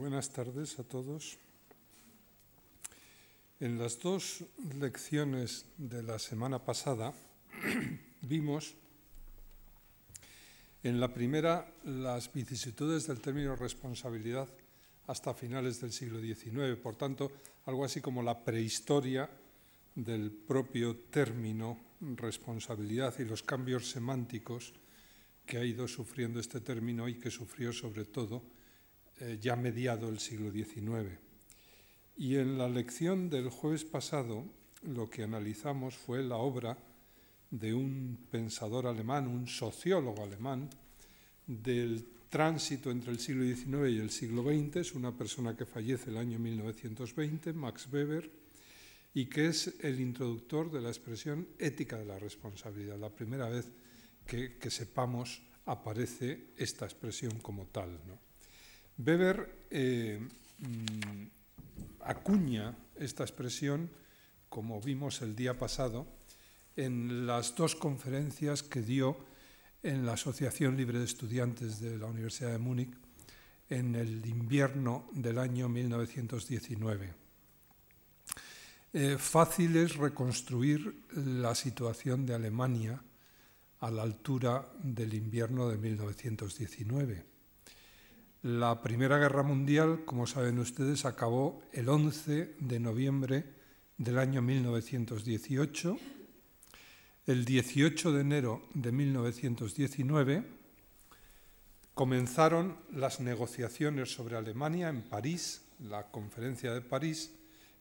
Buenas tardes a todos. En las dos lecciones de la semana pasada vimos en la primera las vicisitudes del término responsabilidad hasta finales del siglo XIX, por tanto, algo así como la prehistoria del propio término responsabilidad y los cambios semánticos que ha ido sufriendo este término y que sufrió sobre todo eh, ya mediado el siglo XIX. Y en la lección del jueves pasado lo que analizamos fue la obra de un pensador alemán, un sociólogo alemán, del tránsito entre el siglo XIX y el siglo XX. Es una persona que fallece el año 1920, Max Weber, y que es el introductor de la expresión ética de la responsabilidad, la primera vez que, que sepamos aparece esta expresión como tal. ¿no? Weber eh, mm, acuña esta expresión, como vimos el día pasado, en las dos conferencias que dio en la Asociación Libre de Estudiantes de la Universidad de Múnich en el invierno del año 1919. Eh, fácil es reconstruir la situación de Alemania a la altura del invierno de 1919. La Primera Guerra Mundial, como saben ustedes, acabó el 11 de noviembre del año 1918. El 18 de enero de 1919 comenzaron las negociaciones sobre Alemania en París, la conferencia de París,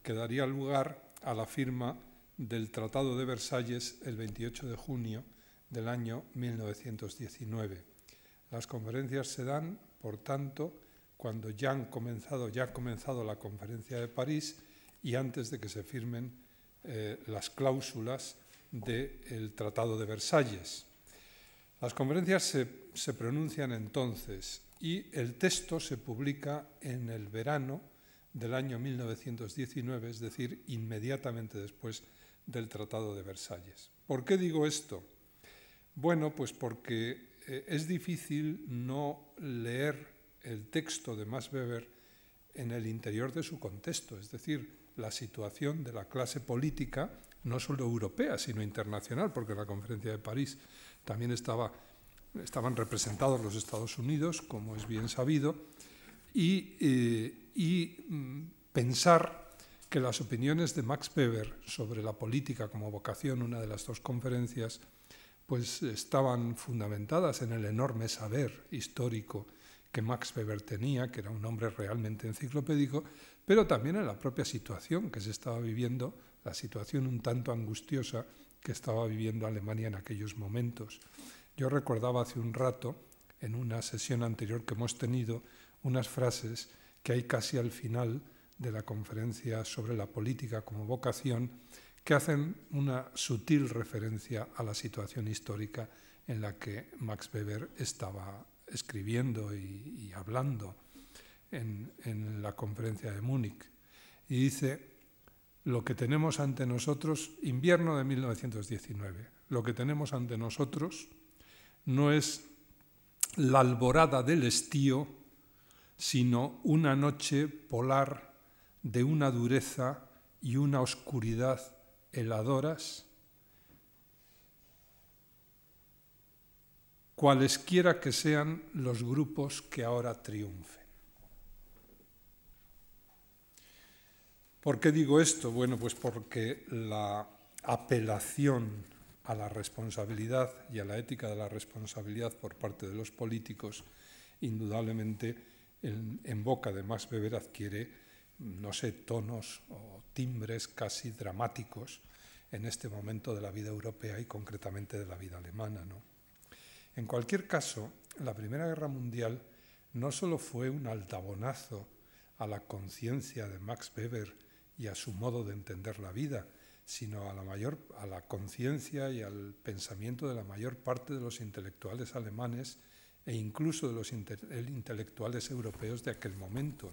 que daría lugar a la firma del Tratado de Versalles el 28 de junio del año 1919. Las conferencias se dan por tanto, cuando ya, han comenzado, ya ha comenzado la conferencia de París y antes de que se firmen eh, las cláusulas del Tratado de Versalles. Las conferencias se, se pronuncian entonces y el texto se publica en el verano del año 1919, es decir, inmediatamente después del Tratado de Versalles. ¿Por qué digo esto? Bueno, pues porque eh, es difícil no leer el texto de Max Weber en el interior de su contexto, es decir, la situación de la clase política, no solo europea, sino internacional, porque en la conferencia de París también estaba, estaban representados los Estados Unidos, como es bien sabido, y, eh, y mm, pensar que las opiniones de Max Weber sobre la política como vocación, una de las dos conferencias, pues estaban fundamentadas en el enorme saber histórico que Max Weber tenía, que era un hombre realmente enciclopédico, pero también en la propia situación que se estaba viviendo, la situación un tanto angustiosa que estaba viviendo Alemania en aquellos momentos. Yo recordaba hace un rato, en una sesión anterior que hemos tenido, unas frases que hay casi al final de la conferencia sobre la política como vocación, que hacen una sutil referencia a la situación histórica en la que Max Weber estaba escribiendo y, hablando en, la conferencia de Múnich. Y dice, lo que tenemos ante nosotros, invierno de 1919, lo que tenemos ante nosotros no es la alborada del estío, sino una noche polar de una dureza y una oscuridad heladoras, cualesquiera que sean los grupos que ahora triunfen. ¿Por qué digo esto? Bueno, pues porque la apelación a la responsabilidad y a la ética de la responsabilidad por parte de los políticos, indudablemente en, boca de Max Weber adquiere, no sé, tonos o timbres casi dramáticos en este momento de la vida europea y concretamente de la vida alemana. ¿no? En cualquier caso, la Primera Guerra Mundial no solo fue un altabonazo a la conciencia de Max Weber y a su modo de entender la vida, sino a la, mayor, la conciencia y al pensamiento de la mayor parte de los intelectuales alemanes e incluso de los intelectuales europeos de aquel momento.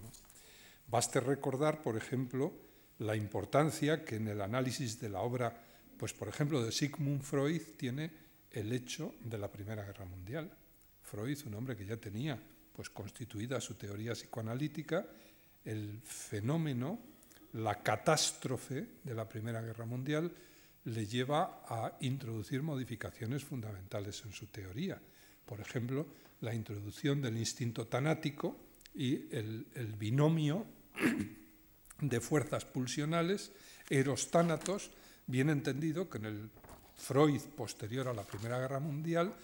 Baste recordar, por ejemplo, la importancia que en el análisis de la obra, pues por ejemplo, de Sigmund Freud tiene el hecho de la Primera Guerra Mundial. Freud, un hombre que ya tenía pues constituida su teoría psicoanalítica, el fenómeno, la catástrofe de la Primera Guerra Mundial le lleva a introducir modificaciones fundamentales en su teoría. Por ejemplo, la introducción del instinto tanático y el, el binomio de fuerzas pulsionales, eros-tánatos, bien entendido que en el Freud posterior a la Primera Guerra Mundial,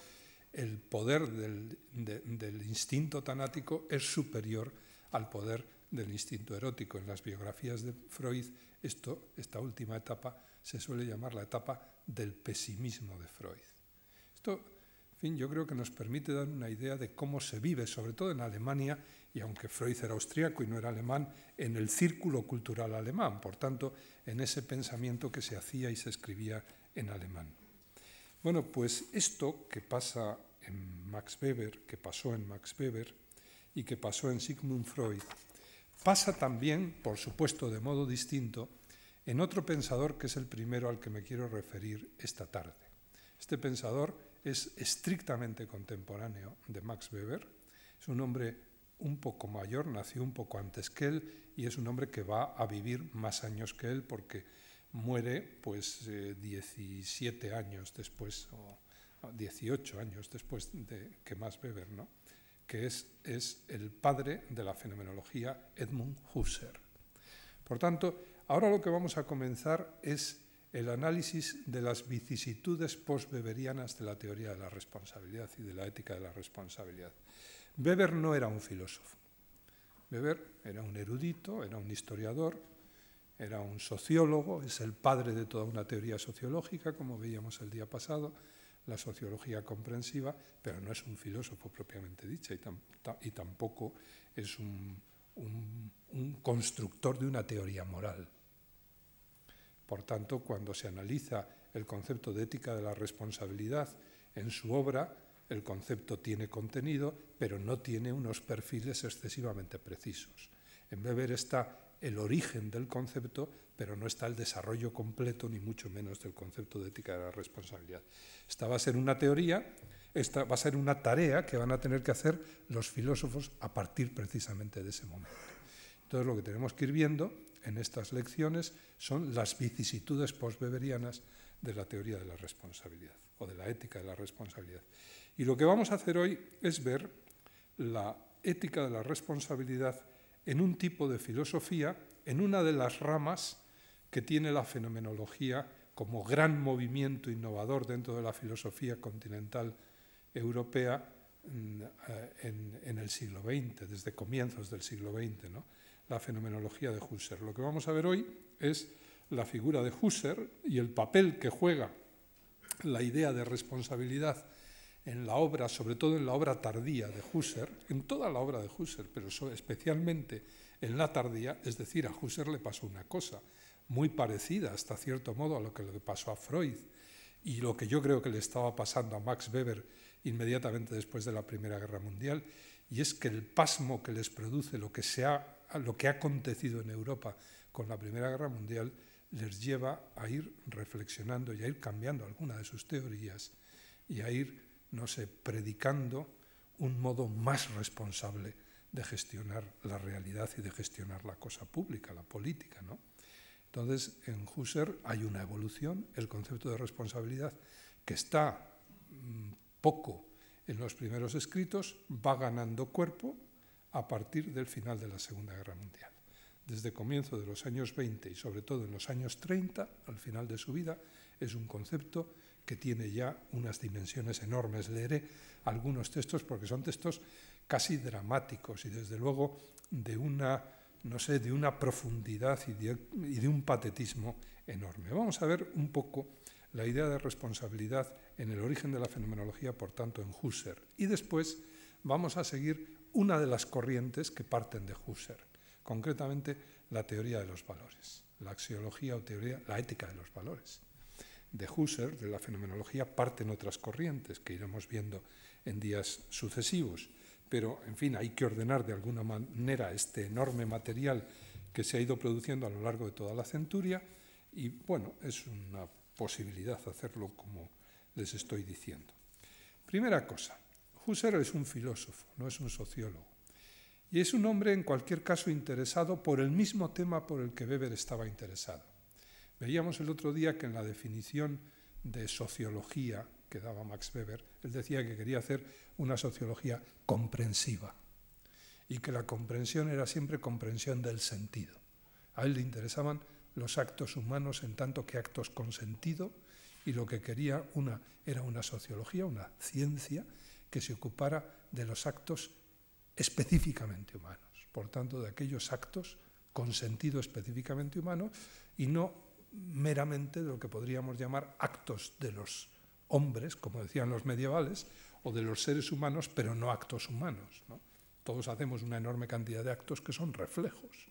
el poder del, del, instinto tanático es superior al poder del instinto erótico. En las biografías de Freud, esto, esta última etapa se suele llamar la etapa del pesimismo de Freud. Esto, en fin, yo creo que nos permite dar una idea de cómo se vive, sobre todo en Alemania, y aunque Freud era austriaco y no era alemán, en el círculo cultural alemán, por tanto, en ese pensamiento que se hacía y se escribía en alemán. Bueno, pues esto que pasa en Max Weber, que pasó en Max Weber y que pasó en Sigmund Freud, pasa también, por supuesto de modo distinto, en otro pensador que es el primero al que me quiero referir esta tarde. Este pensador es estrictamente contemporáneo de Max Weber, es un hombre un poco mayor, nació un poco antes que él y es un hombre que va a vivir más años que él porque muere pues 17 eh, años después, o 18 años después de que Max Weber, ¿no? que es, es el padre de la fenomenología Edmund Husserl. Por tanto, ahora lo que vamos a comenzar es el análisis de las vicisitudes post-weberianas de la teoría de la responsabilidad y de la ética de la responsabilidad. Weber no era un filósofo. Weber era un erudito, era un historiador, era un sociólogo, es el padre de toda una teoría sociológica, como veíamos el día pasado, la sociología comprensiva, pero no es un filósofo propiamente dicha y, tampoco es un constructor de una teoría moral. Por tanto, cuando se analiza el concepto de ética de la responsabilidad en su obra, el concepto tiene contenido, pero no tiene unos perfiles excesivamente precisos. En Weber está el origen del concepto, pero no está el desarrollo completo, ni mucho menos del concepto de ética de la responsabilidad. Esta va a ser una teoría, esta va a ser una tarea que van a tener que hacer los filósofos a partir precisamente de ese momento. Entonces lo que tenemos que ir viendo en estas lecciones son las vicisitudes post-weberianas de la teoría de la responsabilidad o de la ética de la responsabilidad. Y lo que vamos a hacer hoy es ver la ética de la responsabilidad en un tipo de filosofía, en una de las ramas que tiene la fenomenología como gran movimiento innovador dentro de la filosofía continental europea mm, eh, en, el siglo XX, desde comienzos del siglo XX, ¿no? la fenomenología de Husserl. Lo que vamos a ver hoy es la figura de Husserl y el papel que juega la idea de responsabilidad en la obra, sobre todo en la obra tardía de Husserl, en toda la obra de Husserl, pero especialmente en la tardía, es decir, a Husserl le pasó una cosa muy parecida hasta cierto modo a lo que le pasó a Freud. Y lo que yo creo que le estaba pasando a Max Weber inmediatamente después de la Primera Guerra Mundial, y es que el pasmo que les produce lo que, se ha, lo que ha acontecido en Europa con la Primera Guerra Mundial les lleva a ir reflexionando y a ir cambiando alguna de sus teorías y a ir no sé, predicando un modo más responsable de gestionar la realidad y de gestionar la cosa pública, la política. ¿no? Entonces, en Husserl hay una evolución, el concepto de responsabilidad, que está mm, poco en los primeros escritos, va ganando cuerpo a partir del final de la Segunda Guerra Mundial. Desde comienzo de los años 20 y sobre todo en los años 30, al final de su vida, es un concepto que tiene ya unas dimensiones enormes. Leeré algunos textos porque son textos casi dramáticos y desde luego de una, no sé, de una profundidad y de, y de un patetismo enorme. Vamos a ver un poco la idea de responsabilidad en el origen de la fenomenología, por tanto, en Husserl. Y después vamos a seguir una de las corrientes que parten de Husserl, concretamente la teoría de los valores, la axiología o teoría, la ética de los valores de Husserl, de la fenomenología, parten otras corrientes que iremos viendo en días sucesivos. Pero, en fin, hay que ordenar de alguna manera este enorme material que se ha ido produciendo a lo largo de toda la centuria y, bueno, es una posibilidad hacerlo como les estoy diciendo. Primera cosa, Husserl es un filósofo, no es un sociólogo. Y es un hombre, en cualquier caso, interesado por el mismo tema por el que Weber estaba interesado. Veíamos el otro día que en la definición de sociología que daba Max Weber, él decía que quería hacer una sociología comprensiva y que la comprensión era siempre comprensión del sentido. A él le interesaban los actos humanos en tanto que actos con sentido y lo que quería una, era una sociología, una ciencia que se ocupara de los actos específicamente humanos, por tanto de aquellos actos con sentido específicamente humano y no meramente de lo que podríamos llamar actos de los hombres, como decían los medievales, o de los seres humanos, pero no actos humanos. Todos hacemos una enorme cantidad de actos que son reflejos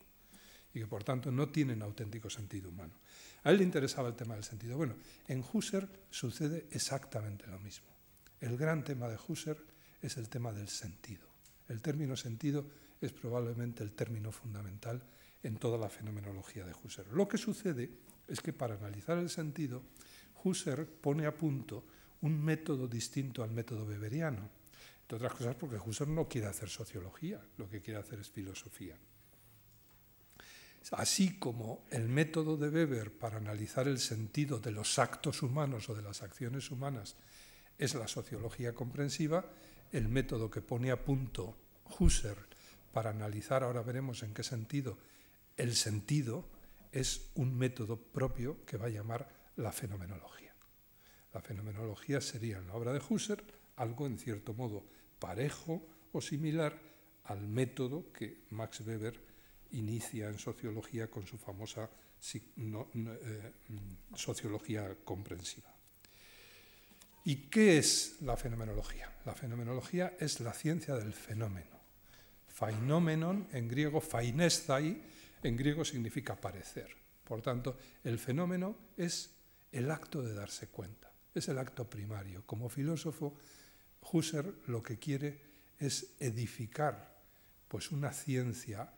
y que por tanto no tienen auténtico sentido humano. A él le interesaba el tema del sentido. Bueno, en Husserl sucede exactamente lo mismo. El gran tema de Husserl es el tema del sentido. El término sentido es probablemente el término fundamental en toda la fenomenología de Husserl. Lo que sucede es que para analizar el sentido, Husserl pone a punto un método distinto al método weberiano. Entre otras cosas porque Husserl no quiere hacer sociología, lo que quiere hacer es filosofía. Así como el método de Weber para analizar el sentido de los actos humanos o de las acciones humanas es la sociología comprensiva, el método que pone a punto Husserl para analizar, ahora veremos en qué sentido, el sentido es un método propio que va a llamar la fenomenología. La fenomenología sería en la obra de Husserl algo en cierto modo parejo o similar al método que Max Weber inicia en sociología con su famosa eh, sociología comprensiva. ¿Y qué es la fenomenología? La fenomenología es la ciencia del fenómeno. Fainomenon, en griego, fainestai, en griego significa parecer. Por tanto, el fenómeno es el acto de darse cuenta, es el acto primario. Como filósofo, Husserl lo que quiere es edificar pues una ciencia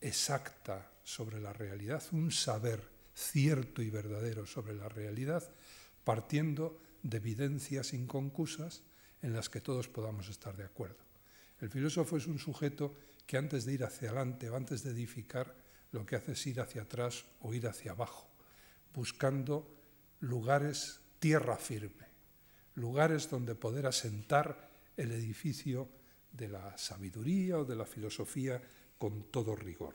exacta sobre la realidad, un saber cierto y verdadero sobre la realidad, partiendo de evidencias inconcusas en las que todos podamos estar de acuerdo. El filósofo es un sujeto que antes de ir hacia adelante o antes de edificar, lo que hace es ir hacia atrás o ir hacia abajo, buscando lugares tierra firme, lugares donde poder asentar el edificio de la sabiduría o de la filosofía con todo rigor.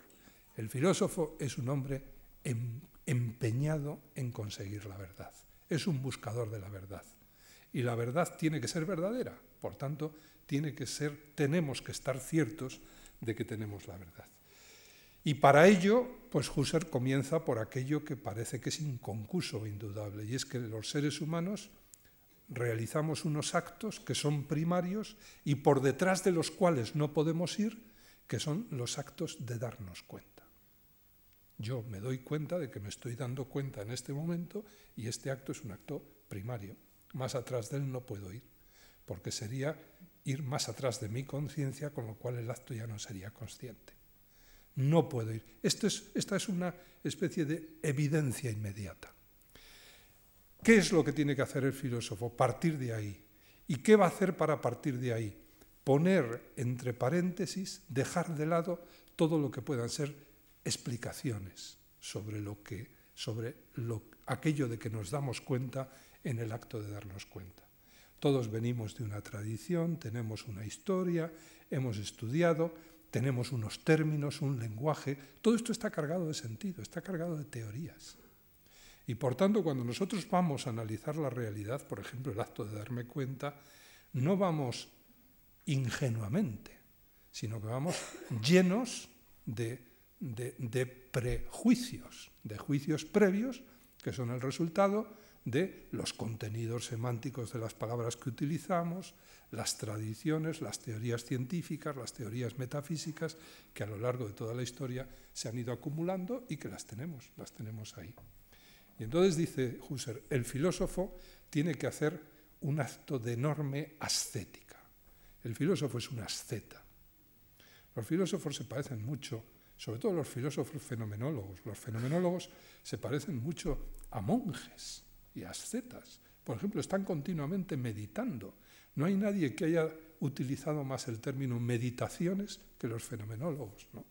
El filósofo es un hombre em, empeñado en conseguir la verdad, es un buscador de la verdad. Y la verdad tiene que ser verdadera, por tanto, tiene que ser, tenemos que estar ciertos de que tenemos la verdad. Y para ello, pues Husserl comienza por aquello que parece que es inconcuso, indudable, y es que los seres humanos realizamos unos actos que son primarios y por detrás de los cuales no podemos ir que son los actos de darnos cuenta. Yo me doy cuenta de que me estoy dando cuenta en este momento y este acto es un acto primario. Más atrás de él no puedo ir, porque sería ir más atrás de mi conciencia, con lo cual el acto ya no sería consciente. No puedo ir. Esta es una especie de evidencia inmediata. ¿Qué es lo que tiene que hacer el filósofo? Partir de ahí. ¿Y qué va a hacer para partir de ahí? poner entre paréntesis, dejar de lado todo lo que puedan ser explicaciones sobre lo que sobre lo, aquello de que nos damos cuenta en el acto de darnos cuenta. Todos venimos de una tradición, tenemos una historia, hemos estudiado, tenemos unos términos, un lenguaje, todo esto está cargado de sentido, está cargado de teorías. Y por tanto, cuando nosotros vamos a analizar la realidad, por ejemplo, el acto de darme cuenta, no vamos ingenuamente, sino que vamos llenos de, prejuicios, de juicios previos que son el resultado de los contenidos semánticos de las palabras que utilizamos, las tradiciones, las teorías científicas, las teorías metafísicas que a lo largo de toda la historia se han ido acumulando y que las tenemos, las tenemos ahí. Y entonces dice Husserl, el filósofo tiene que hacer un acto de enorme ascética. El filósofo es un asceta. Los filósofos se parecen mucho, sobre todo los filósofos fenomenólogos. Los fenomenólogos se parecen mucho a monjes y ascetas. Por ejemplo, están continuamente meditando. No hay nadie que haya utilizado más el término meditaciones que los fenomenólogos. ¿no?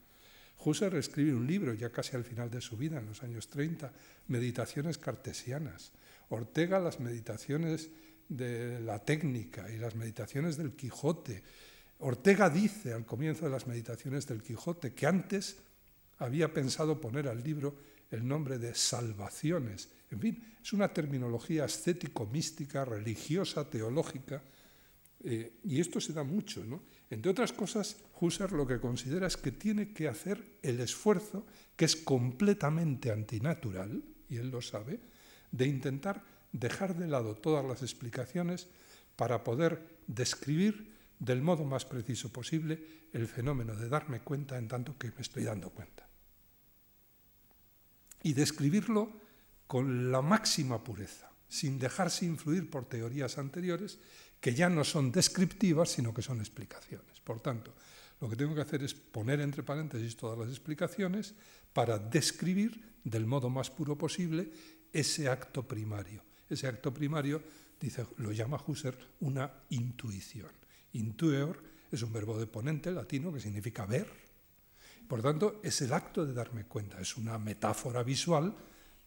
Husserl escribe un libro ya casi al final de su vida, en los años 30, Meditaciones cartesianas. Ortega las meditaciones de la técnica y las meditaciones del Quijote. Ortega dice al comienzo de las meditaciones del Quijote que antes había pensado poner al libro el nombre de salvaciones. En fin, es una terminología estético-mística, religiosa, teológica, eh, y esto se da mucho. ¿no? Entre otras cosas, Husserl lo que considera es que tiene que hacer el esfuerzo, que es completamente antinatural, y él lo sabe, de intentar dejar de lado todas las explicaciones para poder describir del modo más preciso posible el fenómeno de darme cuenta en tanto que me estoy dando cuenta. Y describirlo con la máxima pureza, sin dejarse influir por teorías anteriores que ya no son descriptivas, sino que son explicaciones. Por tanto, lo que tengo que hacer es poner entre paréntesis todas las explicaciones para describir del modo más puro posible ese acto primario. Ese acto primario, dice, lo llama Husserl, una intuición. Intueor es un verbo de ponente latino que significa ver. Por tanto, es el acto de darme cuenta, es una metáfora visual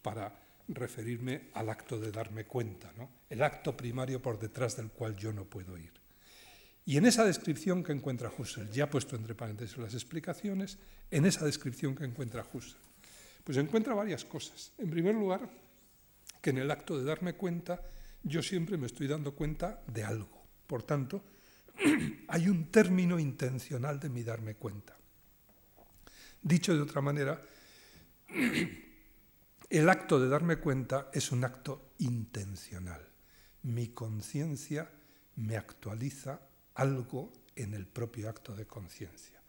para referirme al acto de darme cuenta, ¿no? el acto primario por detrás del cual yo no puedo ir. Y en esa descripción que encuentra Husserl, ya puesto entre paréntesis las explicaciones, en esa descripción que encuentra Husserl, pues encuentra varias cosas. En primer lugar, que en el acto de darme cuenta yo siempre me estoy dando cuenta de algo. Por tanto, hay un término intencional de mi darme cuenta. Dicho de otra manera, el acto de darme cuenta es un acto intencional. Mi conciencia me actualiza algo en el propio acto de conciencia.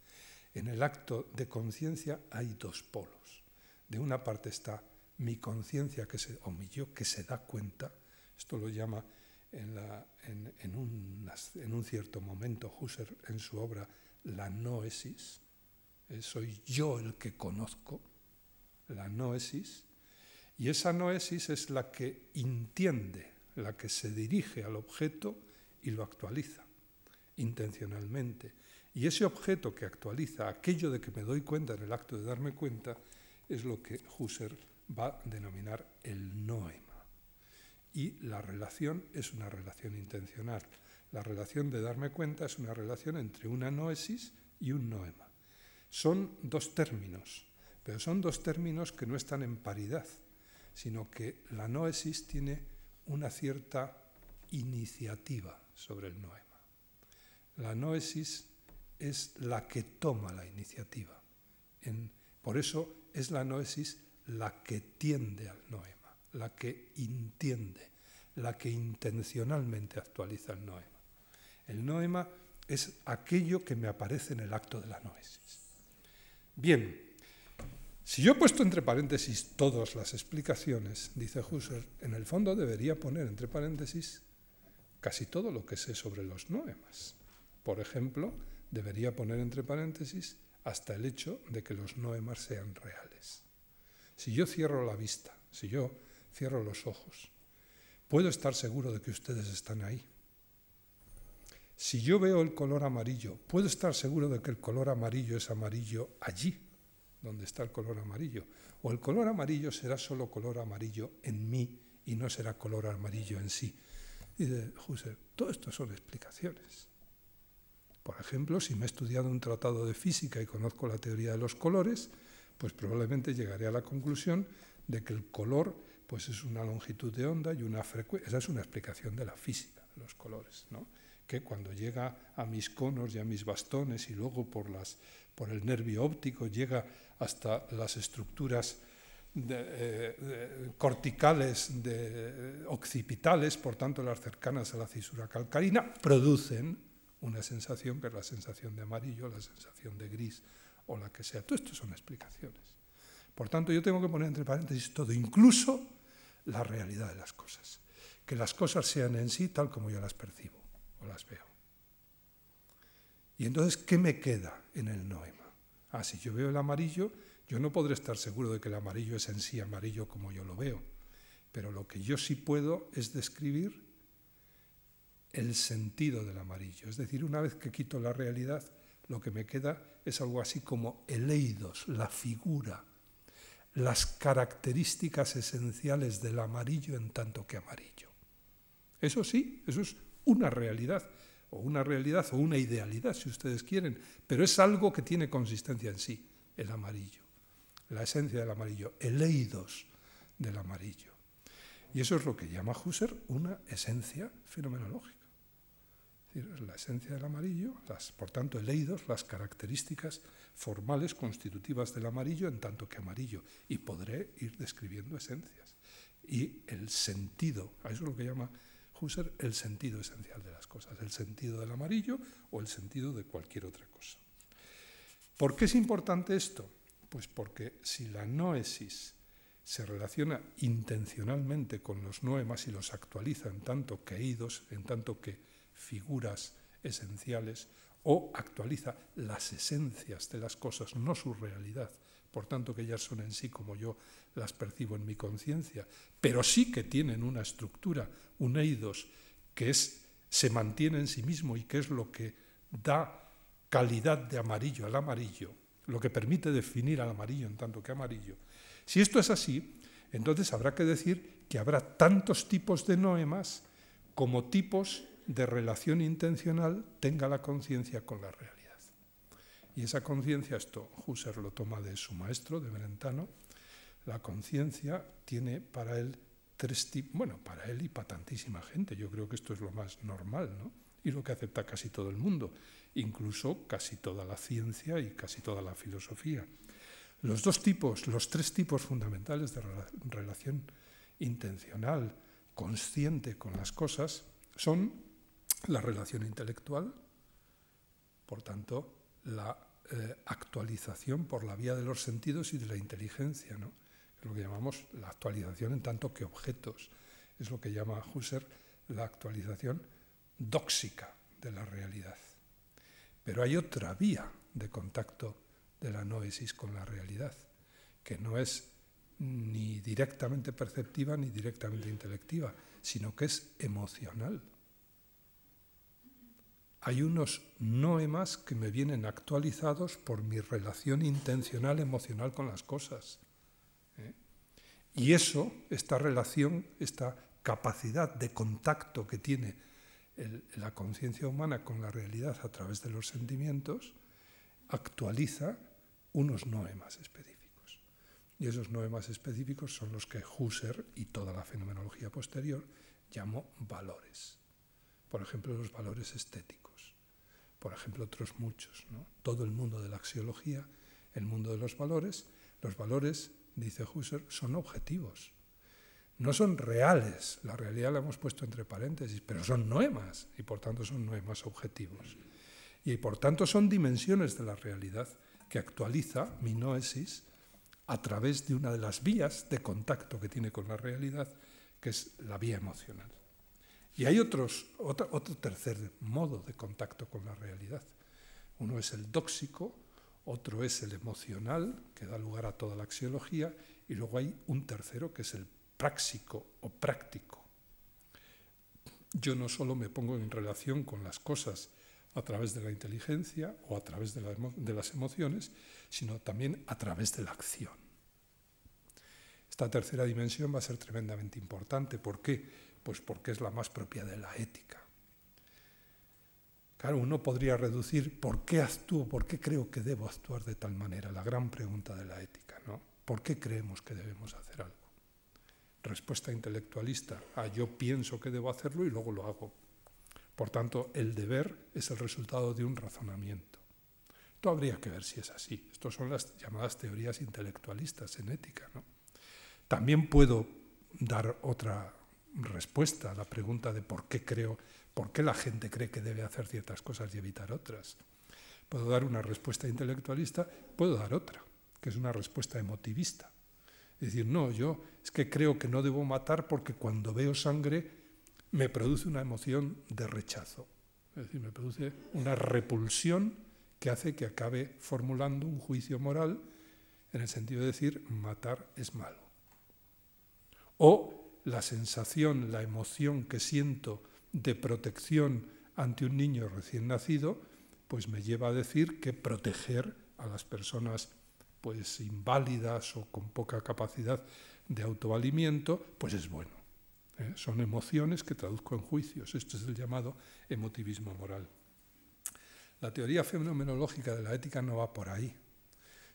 En el acto de conciencia hay dos polos. De una parte está mi conciencia que se, o mi yo que se da cuenta, esto lo llama en, un, cierto momento Husserl en su obra la noesis, eh, soy yo el que conozco, la noesis, y esa noesis es la que entiende, la que se dirige al objeto y lo actualiza intencionalmente. Y ese objeto que actualiza aquello de que me doy cuenta en el acto de darme cuenta es lo que Husserl va a denominar el noema. Y la relación es una relación intencional. La relación de darme cuenta es una relación entre una noesis y un noema. Son dos términos, pero son dos términos que no están en paridad, sino que la noesis tiene una cierta iniciativa sobre el noema. La noesis es la que toma la iniciativa. por eso es la noesis la que tiende al noema, la que entiende, la que intencionalmente actualiza el noema. El noema es aquello que me aparece en el acto de la noesis. Bien, si yo he puesto entre paréntesis todas las explicaciones, dice Husserl, en el fondo debería poner entre paréntesis casi todo lo que sé sobre los noemas. Por ejemplo, debería poner entre paréntesis hasta el hecho de que los noemas sean reales. Si yo cierro la vista, si yo cierro los ojos, puedo estar seguro de que ustedes están ahí. Si yo veo el color amarillo, puedo estar seguro de que el color amarillo es amarillo allí, donde está el color amarillo. O el color amarillo será solo color amarillo en mí y no será color amarillo en sí. De Husserl, todo esto son explicaciones. Por ejemplo, si me he estudiado un tratado de física y conozco la teoría de los colores, pues probablemente llegaré a la conclusión de que el color pues es una longitud de onda y una frecuencia. Esa es una explicación de la física los colores, ¿no? Que cuando llega a mis conos y a mis bastones y luego por, el nervio óptico llega hasta las estructuras eh, corticales occipitales, por tanto las cercanas a la cisura calcarina, producen una sensación que es la sensación de amarillo, la sensación de gris o la que sea. Todo esto son explicaciones. Por tanto, yo tengo que poner entre paréntesis todo, incluso la realidad de las cosas. Que las cosas sean en sí tal como yo las percibo las veo. Y entonces, ¿qué me queda en el noema? Ah, si yo veo el amarillo, yo no podré estar seguro de que el amarillo es en sí amarillo como yo lo veo. Pero lo que yo sí puedo es describir el sentido del amarillo. Es decir, una vez que quito la realidad, lo que me queda es algo así como el eidos, la figura, las características esenciales del amarillo en tanto que amarillo. Eso sí, eso es una realidad, o una realidad o una idealidad, si ustedes quieren, pero es algo que tiene consistencia en sí, el amarillo, la esencia del amarillo, el eidos del amarillo. Y eso es lo que llama Husserl una esencia fenomenológica. Es la esencia del amarillo, las, por tanto, el eidos, las características formales constitutivas del amarillo en tanto que amarillo. Y podré ir describiendo esencias. Y el sentido, a eso es lo que llama El sentido esencial de las cosas, el sentido del amarillo o el sentido de cualquier otra cosa. ¿Por qué es importante esto? Pues porque si la noesis se relaciona intencionalmente con los noemas y los actualiza en tanto que eidos, en tanto que figuras esenciales, o actualiza las esencias de las cosas, no su realidad, por tanto que ellas son en sí como yo las percibo en mi conciencia, pero sí que tienen una estructura, un eidos, que es, se mantiene en sí mismo y que es lo que da calidad de amarillo al amarillo, lo que permite definir al amarillo en tanto que amarillo, si esto es así, entonces habrá que decir que habrá tantos tipos de noemas como tipos de relación intencional tenga la conciencia con la realidad. Y esa conciencia, esto Husserl lo toma de su maestro, de Brentano, la conciencia tiene para él tres tipos, bueno, para él y para tantísima gente, yo creo que esto es lo más normal, ¿no? Y lo que acepta casi todo el mundo, incluso casi toda la ciencia y casi toda la filosofía. Los dos tipos, los tres tipos fundamentales de relación intencional, consciente con las cosas, son la relación intelectual, por tanto, la eh, actualización por la vía de los sentidos y de la inteligencia, ¿no? Es lo que llamamos la actualización en tanto que objetos, es lo que llama Husserl la actualización dóxica de la realidad. Pero hay otra vía de contacto de la noesis con la realidad, que no es ni directamente perceptiva ni directamente intelectiva, sino que es emocional. Hay unos noemas que me vienen actualizados por mi relación intencional emocional con las cosas. Y eso, esta relación, esta capacidad de contacto que tiene la conciencia humana con la realidad a través de los sentimientos, actualiza unos noemas específicos. Y esos noemas específicos son los que Husserl y toda la fenomenología posterior llamó valores. Por ejemplo, los valores estéticos. Por ejemplo, otros muchos. Todo el mundo de la axiología, el mundo de los valores. Los valores, dice Husserl, son objetivos. No son reales. La realidad la hemos puesto entre paréntesis, pero son noemas y por tanto son noemas objetivos. Y por tanto son dimensiones de la realidad que actualiza mi noesis a través de una de las vías de contacto que tiene con la realidad, que es la vía emocional. Y hay otros, otro, otro tercer modo de contacto con la realidad. Uno es el dóxico, otro es el emocional, que da lugar a toda la axiología, y luego hay un tercero que es el práxico o práctico. Yo no solo me pongo en relación con las cosas a través de la inteligencia o a través de, las emociones, sino también a través de la acción. Esta tercera dimensión va a ser tremendamente importante. ¿Por qué? Pues porque es la más propia de la ética. Claro, uno podría reducir por qué actúo, por qué creo que debo actuar de tal manera, la gran pregunta de la ética, ¿no? ¿Por qué creemos que debemos hacer algo? Respuesta intelectualista, ah, yo pienso que debo hacerlo y luego lo hago. Por tanto, el deber es el resultado de un razonamiento. Esto habría que ver si es así. Estas son las llamadas teorías intelectualistas en ética. También puedo dar otra respuesta a la pregunta de por qué creo, por qué la gente cree que debe hacer ciertas cosas y evitar otras. Puedo dar una respuesta intelectualista, puedo dar otra, que es una respuesta emotivista. Es decir, no, yo es que creo que no debo matar porque cuando veo sangre me produce una emoción de rechazo. Es decir, me produce una repulsión que hace que acabe formulando un juicio moral en el sentido de decir matar es malo. O la sensación, la emoción que siento de protección ante un niño recién nacido, pues me lleva a decir que proteger a las personas pues inválidas o con poca capacidad de autovalimiento, pues es bueno. ¿eh? Son emociones que traduzco en juicios. Esto es el llamado emotivismo moral. La teoría fenomenológica de la ética no va por ahí,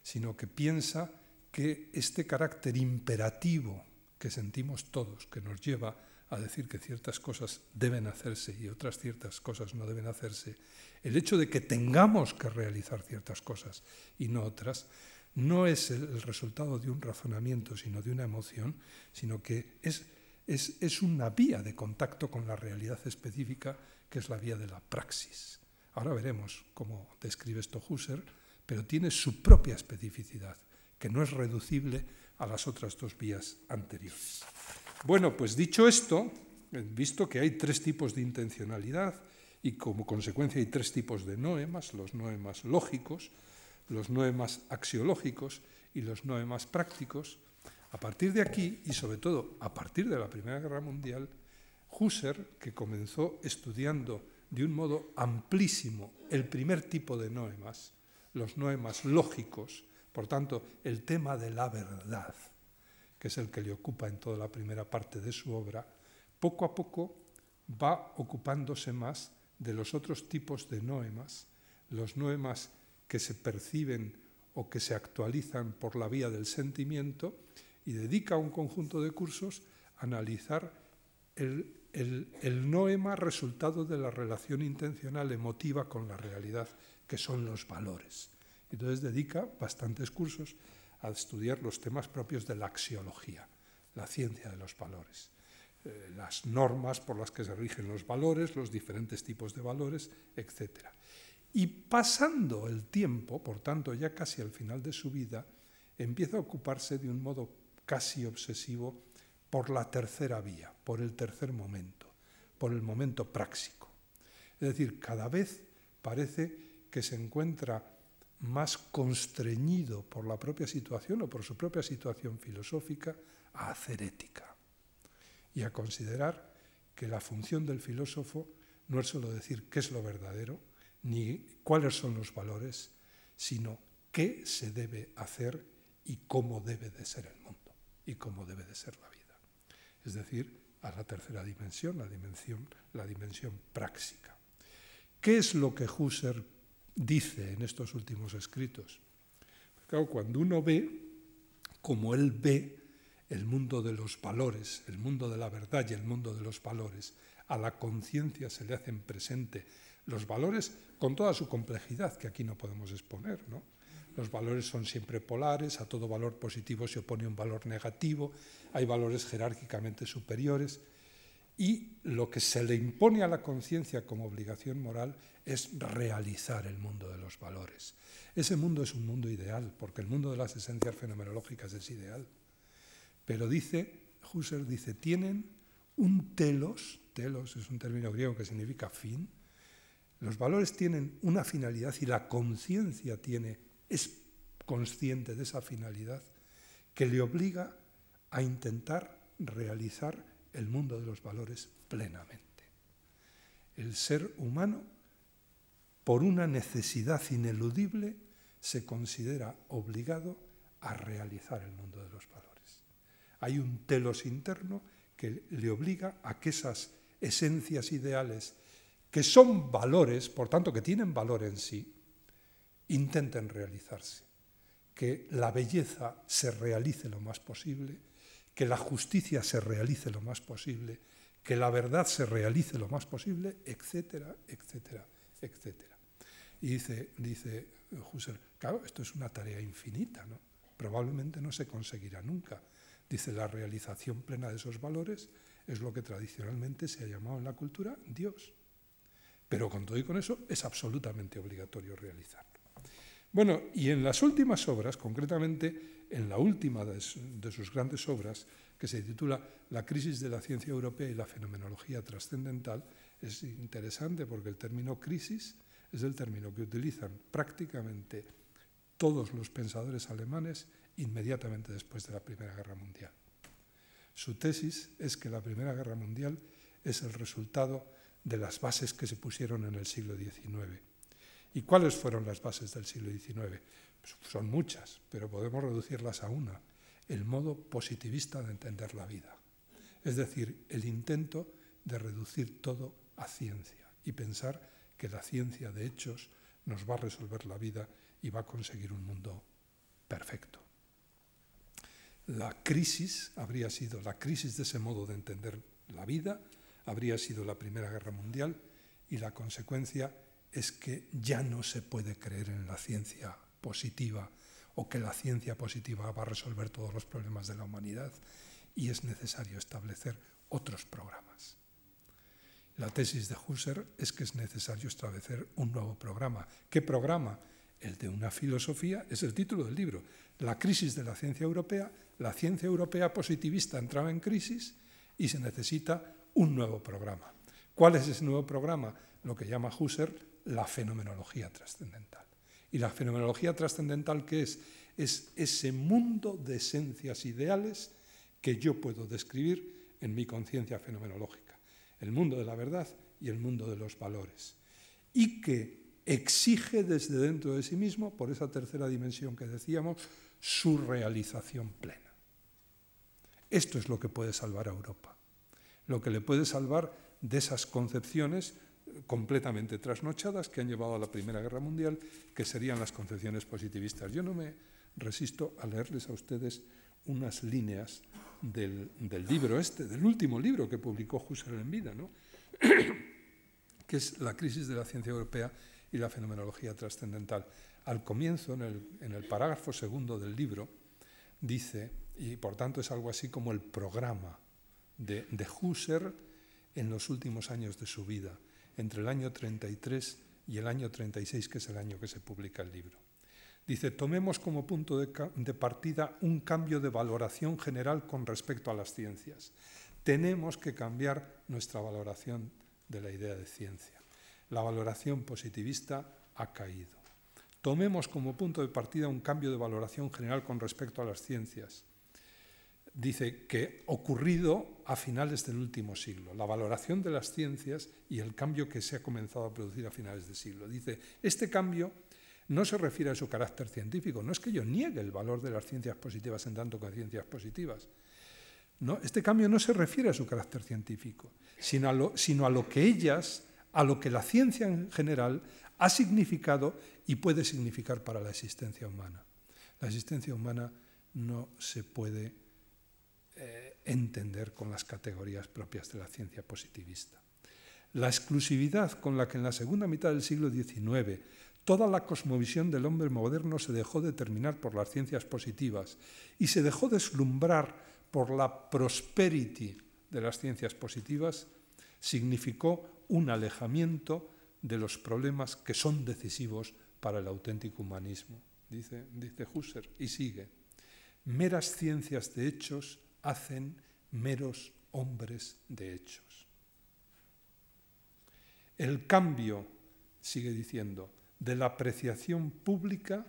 sino que piensa que este carácter imperativo que sentimos todos, que nos lleva a decir que ciertas cosas deben hacerse y otras ciertas cosas no deben hacerse, el hecho de que tengamos que realizar ciertas cosas y no otras, no es el resultado de un razonamiento, sino de una emoción, sino que es, es, es una vía de contacto con la realidad específica, que es la vía de la praxis. Ahora veremos cómo describe esto Husserl, pero tiene su propia especificidad, que no es reducible a las otras dos vías anteriores. Bueno, pues dicho esto, visto que hay tres tipos de intencionalidad y como consecuencia hay tres tipos de noemas, los noemas lógicos, los noemas axiológicos y los noemas prácticos, a partir de aquí y sobre todo a partir de la Primera Guerra Mundial, Husserl, que comenzó estudiando de un modo amplísimo el primer tipo de noemas, los noemas lógicos, por tanto, el tema de la verdad, que es el que le ocupa en toda la primera parte de su obra, poco a poco va ocupándose más de los otros tipos de noemas, los noemas que se perciben o que se actualizan por la vía del sentimiento, y dedica un conjunto de cursos a analizar el, el noema resultado de la relación intencional emotiva con la realidad, que son los valores. Entonces dedica bastantes cursos a estudiar los temas propios de la axiología, la ciencia de los valores, eh, las normas por las que se rigen los valores, los diferentes tipos de valores, etc. Y pasando el tiempo, por tanto ya casi al final de su vida, empieza a ocuparse de un modo casi obsesivo por la tercera vía, por el tercer momento, por el momento práctico. Es decir, cada vez parece que se encuentra más constreñido por la propia situación o por su propia situación filosófica a hacer ética y a considerar que la función del filósofo no es solo decir qué es lo verdadero, ni cuáles son los valores, sino qué se debe hacer y cómo debe de ser el mundo y cómo debe de ser la vida. Es decir, a la tercera dimensión, la dimensión, la dimensión práctica. ¿Qué es lo que Husserl dice en estos últimos escritos. Claro, cuando uno ve como él ve el mundo de los valores, el mundo de la verdad y el mundo de los valores, a la conciencia se le hacen presente los valores con toda su complejidad que aquí no podemos exponer. Los valores son siempre polares, a todo valor positivo se opone un valor negativo, hay valores jerárquicamente superiores y lo que se le impone a la conciencia como obligación moral es realizar el mundo de los valores. Ese mundo es un mundo ideal, porque el mundo de las esencias fenomenológicas es ideal. Pero dice, Husserl dice, tienen un telos, telos es un término griego que significa fin, los valores tienen una finalidad y la conciencia tiene, es consciente de esa finalidad que le obliga a intentar realizar el mundo de los valores plenamente. El ser humano por una necesidad ineludible, se considera obligado a realizar el mundo de los valores. Hay un telos interno que le obliga a que esas esencias ideales, que son valores, por tanto que tienen valor en sí, intenten realizarse, que la belleza se realice lo más posible, que la justicia se realice lo más posible, que la verdad se realice lo más posible, etcétera, etcétera, etcétera. Y dice, dice Husserl, claro, esto es una tarea infinita, ¿no? probablemente no se conseguirá nunca. Dice, la realización plena de esos valores es lo que tradicionalmente se ha llamado en la cultura Dios. Pero con todo y con eso es absolutamente obligatorio realizarlo. Bueno, y en las últimas obras, concretamente en la última de, sus grandes obras, que se titula La crisis de la ciencia europea y la fenomenología trascendental, es interesante porque el término crisis es el término que utilizan prácticamente todos los pensadores alemanes inmediatamente después de la Primera Guerra Mundial. Su tesis es que la Primera Guerra Mundial es el resultado de las bases que se pusieron en el siglo XIX. ¿Y cuáles fueron las bases del siglo XIX? Son muchas, pero podemos reducirlas a una, el modo positivista de entender la vida. Es decir, el intento de reducir todo a ciencia y pensar que la ciencia de hechos nos va a resolver la vida y va a conseguir un mundo perfecto. La crisis habría sido, la crisis de ese modo de entender la vida, habría sido la Primera Guerra Mundial y la consecuencia es que ya no se puede creer en la ciencia positiva o que la ciencia positiva va a resolver todos los problemas de la humanidad y es necesario establecer otros programas. La tesis de Husserl es que es necesario establecer un nuevo programa. ¿Qué programa? El de una filosofía, es el título del libro. La crisis de la ciencia europea, la ciencia europea positivista entraba en crisis y se necesita un nuevo programa. ¿Cuál es ese nuevo programa? Lo que llama Husserl la fenomenología trascendental. ¿Y la fenomenología trascendental qué es? Es ese mundo de esencias ideales que yo puedo describir en mi conciencia fenomenológica. El mundo de la verdad y el mundo de los valores. Y que exige desde dentro de sí mismo, por esa tercera dimensión que decíamos, su realización plena. Esto es lo que puede salvar a Europa. Lo que le puede salvar de esas concepciones completamente trasnochadas que han llevado a la Primera Guerra Mundial, que serían las concepciones positivistas. Yo no me resisto a leerles a ustedes unas líneas del, libro este, del último libro que publicó Husserl en vida, ¿no? que es La crisis de la ciencia europea y la fenomenología trascendental. Al comienzo, en el, parágrafo segundo del libro, dice, y por tanto es algo así como el programa de, de Husserl en los últimos años de su vida, entre el año 33 y el año 36, que es el año que se publica el libro. Dice, tomemos como punto de, de, partida un cambio de valoración general con respecto a las ciencias. Tenemos que cambiar nuestra valoración de la idea de ciencia. La valoración positivista ha caído. Tomemos como punto de partida un cambio de valoración general con respecto a las ciencias dice que ocurrido a finales del último siglo, la valoración de las ciencias y el cambio que se ha comenzado a producir a finales del siglo. Dice, este cambio no se refiere a su carácter científico, no es que yo niegue el valor de las ciencias positivas en tanto que ciencias positivas. No, este cambio no se refiere a su carácter científico, sino a, lo, sino a lo que ellas, a lo que la ciencia en general ha significado y puede significar para la existencia humana. La existencia humana no se puede eh, entender con las categorías propias de la ciencia positivista. La exclusividad con la que en la segunda mitad del siglo XIX toda la cosmovisión del hombre moderno se dejó determinar por las ciencias positivas y se dejó deslumbrar por la prosperity de las ciencias positivas, significó un alejamiento de los problemas que son decisivos para el auténtico humanismo, dice, dice Husserl, y sigue. Meras ciencias de hechos hacen meros hombres de hechos. El cambio, sigue diciendo, de la apreciación pública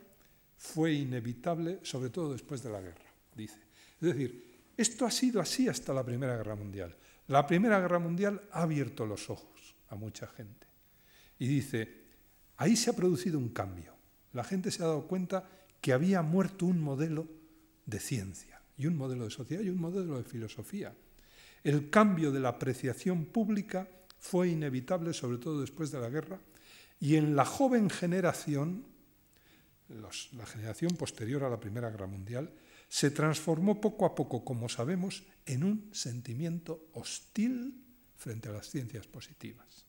fue inevitable, sobre todo después de la guerra, dice. Es decir, esto ha sido así hasta la Primera Guerra Mundial. La Primera Guerra Mundial ha abierto los ojos a mucha gente. Y dice, ahí se ha producido un cambio. La gente se ha dado cuenta que había muerto un modelo de ciencia y un modelo de sociedad y un modelo de filosofía. El cambio de la apreciación pública fue inevitable, sobre todo después de la guerra, y en la joven generación, la generación posterior a la Primera Guerra Mundial, se transformó poco a poco, como sabemos, en un sentimiento hostil frente a las ciencias positivas.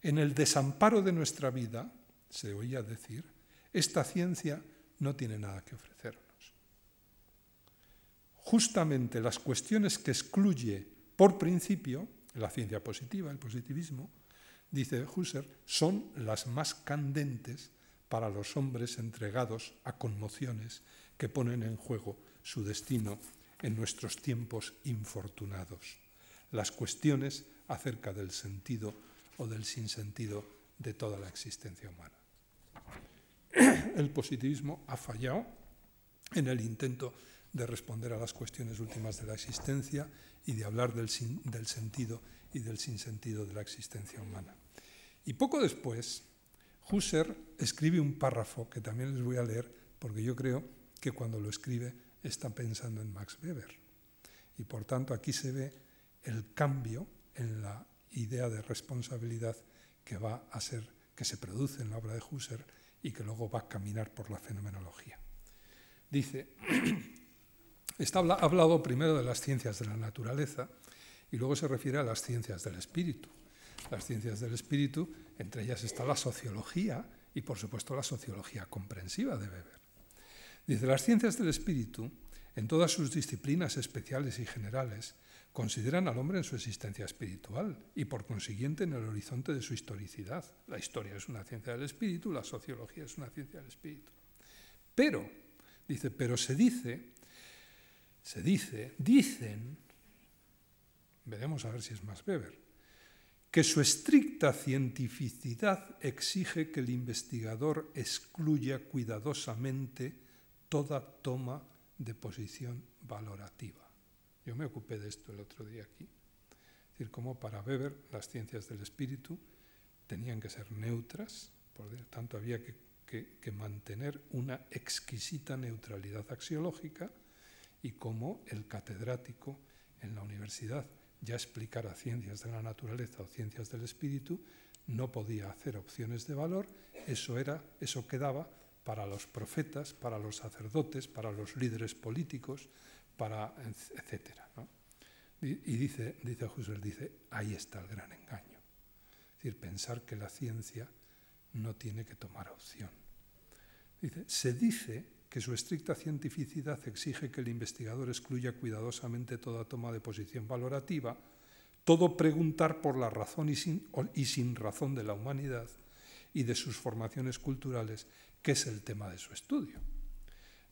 En el desamparo de nuestra vida, se oía decir, esta ciencia no tiene nada que ofrecer justamente las cuestiones que excluye por principio la ciencia positiva, el positivismo, dice Husserl, son las más candentes para los hombres entregados a conmociones que ponen en juego su destino en nuestros tiempos infortunados. Las cuestiones acerca del sentido o del sinsentido de toda la existencia humana. El positivismo ha fallado en el intento de responder a las cuestiones últimas de la existencia y de hablar del, del sentido y del sinsentido de la existencia humana. Y poco después, Husserl escribe un párrafo que también les voy a leer porque yo creo que cuando lo escribe está pensando en Max Weber. Y por tanto aquí se ve el cambio en la idea de responsabilidad que va a ser que se produce en la obra de Husserl y que luego va a caminar por la fenomenología. Dice, está hablado primero de las ciencias de la naturaleza y luego se refiere a las ciencias del espíritu. Las ciencias del espíritu, entre ellas está la sociología y por supuesto la sociología comprensiva de Weber. Dice, las ciencias del espíritu, en todas sus disciplinas especiales y generales, consideran al hombre en su existencia espiritual y por consiguiente en el horizonte de su historicidad. La historia es una ciencia del espíritu, la sociología es una ciencia del espíritu. Pero, dice, pero se dice, se dice, dicen, veremos a ver si es más Weber, que su estricta cientificidad exige que el investigador excluya cuidadosamente toda toma de posición valorativa. Yo me ocupé de esto el otro día aquí. Es decir, como para Weber las ciencias del espíritu tenían que ser neutras, por tanto había que, que mantener una exquisita neutralidad axiológica y como el catedrático en la universidad ya explicara ciencias de la naturaleza o ciencias del espíritu, no podía hacer opciones de valor, eso, era, eso quedaba para los profetas, para los sacerdotes, para los líderes políticos, para etcétera. Y, dice, dice dice, ahí está el gran engaño. Es decir, pensar que la ciencia no tiene que tomar opción. Dice, se dice que su estricta cientificidad exige que el investigador excluya cuidadosamente toda toma de posición valorativa, todo preguntar por la razón y sin, razón de la humanidad y de sus formaciones culturales, que es el tema de su estudio.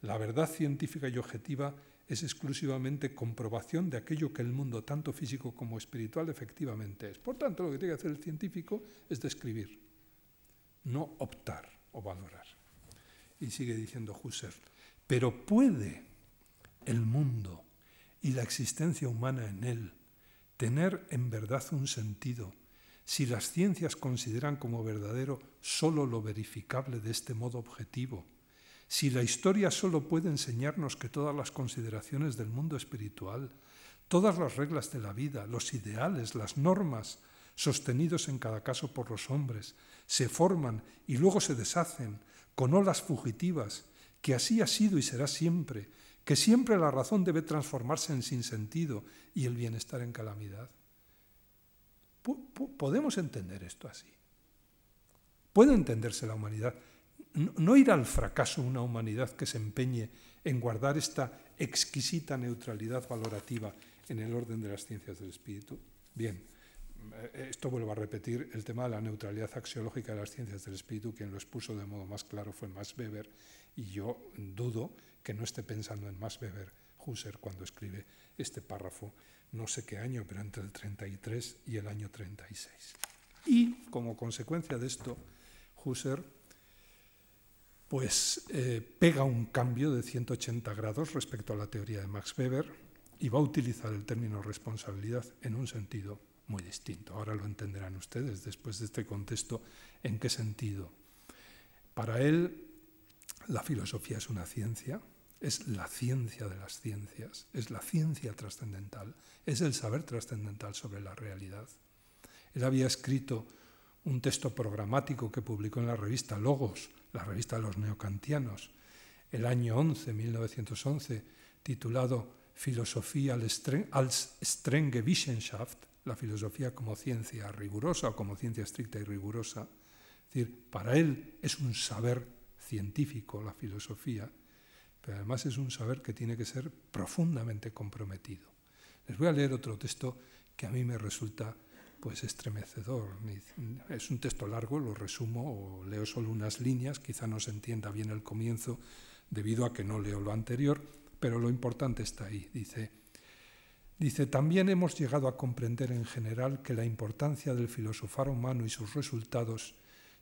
La verdad científica y objetiva es exclusivamente comprobación de aquello que el mundo, tanto físico como espiritual, efectivamente es. Por tanto, lo que tiene que hacer el científico es describir, no optar o valorar. Y sigue diciendo Husserl, pero puede el mundo y la existencia humana en él tener en verdad un sentido si las ciencias consideran como verdadero sólo lo verificable de este modo objetivo, si la historia sólo puede enseñarnos que todas las consideraciones del mundo espiritual, todas las reglas de la vida, los ideales, las normas, sostenidos en cada caso por los hombres, se forman y luego se deshacen, con olas fugitivas, que así ha sido y será siempre, que siempre la razón debe transformarse en sinsentido y el bienestar en calamidad. ¿Podemos entender esto así? ¿Puede entenderse la humanidad? No ir al fracaso una humanidad que se empeñe en guardar esta exquisita neutralidad valorativa en el orden de las ciencias del espíritu. Bien, esto vuelvo a repetir, el tema de la neutralidad axiológica de las ciencias del espíritu, quien lo expuso de modo más claro fue Max Weber, y yo dudo que no esté pensando en Max Weber Husserl cuando escribe este párrafo, no sé qué año, pero entre el 33 y el año 36. Y como consecuencia de esto, Husserl pues eh, pega un cambio de 180 grados respecto a la teoría de Max Weber y va a utilizar el término responsabilidad en un sentido muy distinto. Ahora lo entenderán ustedes después de este contexto en qué sentido. Para él, la filosofía es una ciencia, es la ciencia de las ciencias, es la ciencia trascendental, es el saber trascendental sobre la realidad. Él había escrito un texto programático que publicó en la revista Logos, la revista de los neocantianos, el año 11, 1911, titulado Filosofía als strenge Wissenschaft, la filosofía como ciencia rigurosa o como ciencia estricta y rigurosa. Es decir, para él es un saber científico la filosofía, pero además es un saber que tiene que ser profundamente comprometido. Les voy a leer otro texto que a mí me resulta pues estremecedor. Es un texto largo, lo resumo o leo solo unas líneas, quizá no se entienda bien el comienzo debido a que no leo lo anterior, pero lo importante está ahí. Dice, dice, también hemos llegado a comprender en general que la importancia del filosofar humano y sus resultados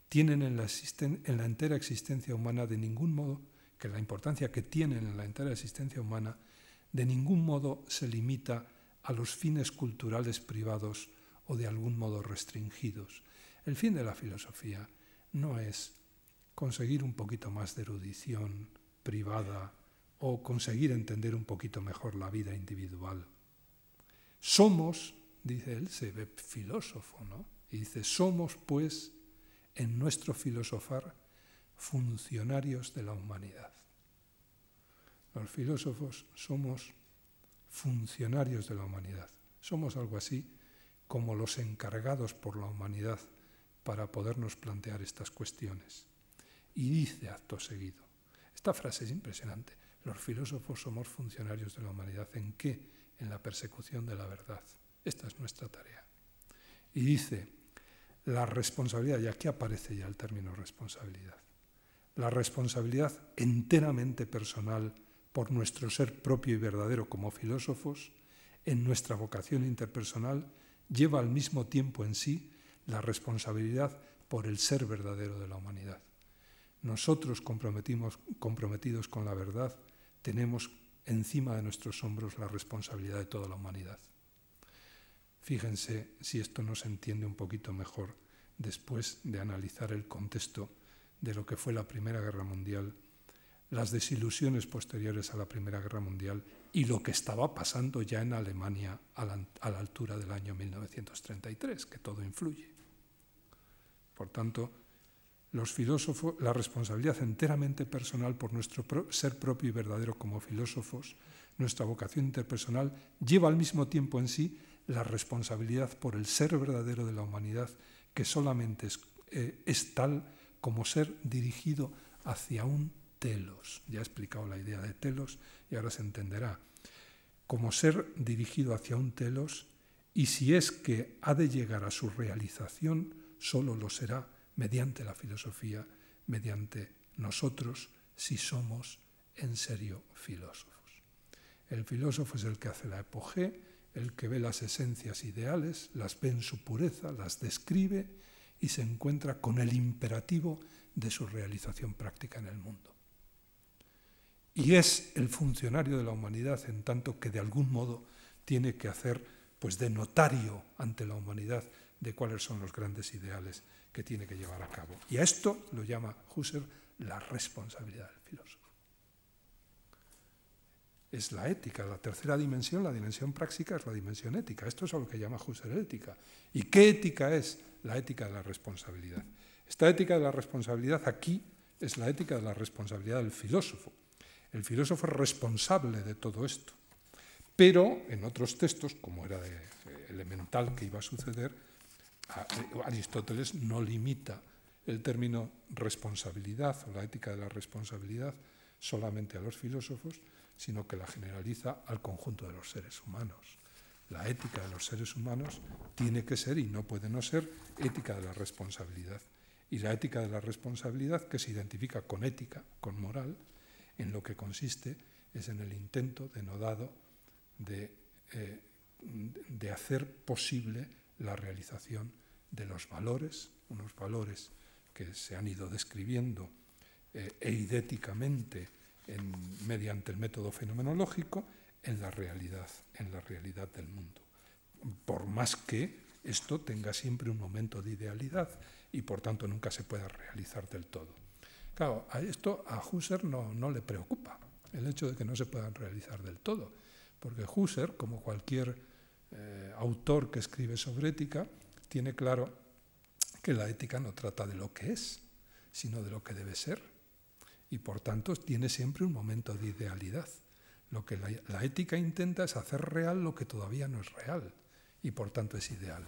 tienen en la, en la entera existencia humana de ningún modo que la importancia que tienen en la entera existencia humana de ningún modo se limita a los fines culturales privados o de algún modo restringidos. El fin de la filosofía no es conseguir un poquito más de erudición privada o conseguir entender un poquito mejor la vida individual. Somos, dice él, se ve filósofo, ¿no? Y dice, somos pues en nuestro filosofar funcionarios de la humanidad. Los filósofos somos funcionarios de la humanidad. Somos algo así como los encargados por la humanidad para podernos plantear estas cuestiones. Y dice acto seguido, esta frase es impresionante, los filósofos somos funcionarios de la humanidad. ¿En qué? En la persecución de la verdad. Esta es nuestra tarea. Y dice, la responsabilidad, y aquí aparece ya el término responsabilidad, la responsabilidad enteramente personal por nuestro ser propio y verdadero como filósofos, en nuestra vocación interpersonal, lleva al mismo tiempo en sí la responsabilidad por el ser verdadero de la humanidad. Nosotros comprometidos con la verdad tenemos encima de nuestros hombros la responsabilidad de toda la humanidad. Fíjense si esto no se entiende un poquito mejor después de analizar el contexto de lo que fue la Primera Guerra Mundial, las desilusiones posteriores a la Primera Guerra Mundial y lo que estaba pasando ya en Alemania a la, a la altura del año 1933, que todo influye. Por tanto, los filósofos, la responsabilidad enteramente personal por nuestro ser propio y verdadero como filósofos, nuestra vocación interpersonal, lleva al mismo tiempo en sí la responsabilidad por el ser verdadero de la humanidad, que solamente es, eh, es tal como ser dirigido hacia un telos. Ya he explicado la idea de telos y ahora se entenderá. Como ser dirigido hacia un telos y si es que ha de llegar a su realización, solo lo será mediante la filosofía, mediante nosotros, si somos en serio filósofos. El filósofo es el que hace la epogé, el que ve las esencias ideales, las ve en su pureza, las describe y se encuentra con el imperativo de su realización práctica en el mundo. Y es el funcionario de la humanidad en tanto que de algún modo tiene que hacer pues de notario ante la humanidad de cuáles son los grandes ideales que tiene que llevar a cabo. Y a esto lo llama Husserl la responsabilidad del filósofo. Es la ética, la tercera dimensión, la dimensión práctica es la dimensión ética. Esto es a lo que llama Husserl ética. ¿Y qué ética es? La ética de la responsabilidad. Esta ética de la responsabilidad aquí es la ética de la responsabilidad del filósofo. El filósofo es responsable de todo esto. Pero en otros textos, como era elemental que iba a suceder, Aristóteles no limita el término responsabilidad o la ética de la responsabilidad solamente a los filósofos, sino que la generaliza al conjunto de los seres humanos. La ética de los seres humanos tiene que ser y no puede no ser ética de la responsabilidad. Y la ética de la responsabilidad, que se identifica con ética, con moral, en lo que consiste es en el intento denodado de, eh, de hacer posible la realización de los valores, unos valores que se han ido describiendo eh, eidéticamente mediante el método fenomenológico en la realidad, en la realidad del mundo. Por más que esto tenga siempre un momento de idealidad y por tanto nunca se pueda realizar del todo. Claro, a esto a Husserl no, no le preocupa el hecho de que no se puedan realizar del todo, porque Husserl, como cualquier eh, autor que escribe sobre ética, tiene claro que la ética no trata de lo que es, sino de lo que debe ser. Y por tanto tiene siempre un momento de idealidad. Lo que la, la ética intenta es hacer real lo que todavía no es real y por tanto es ideal.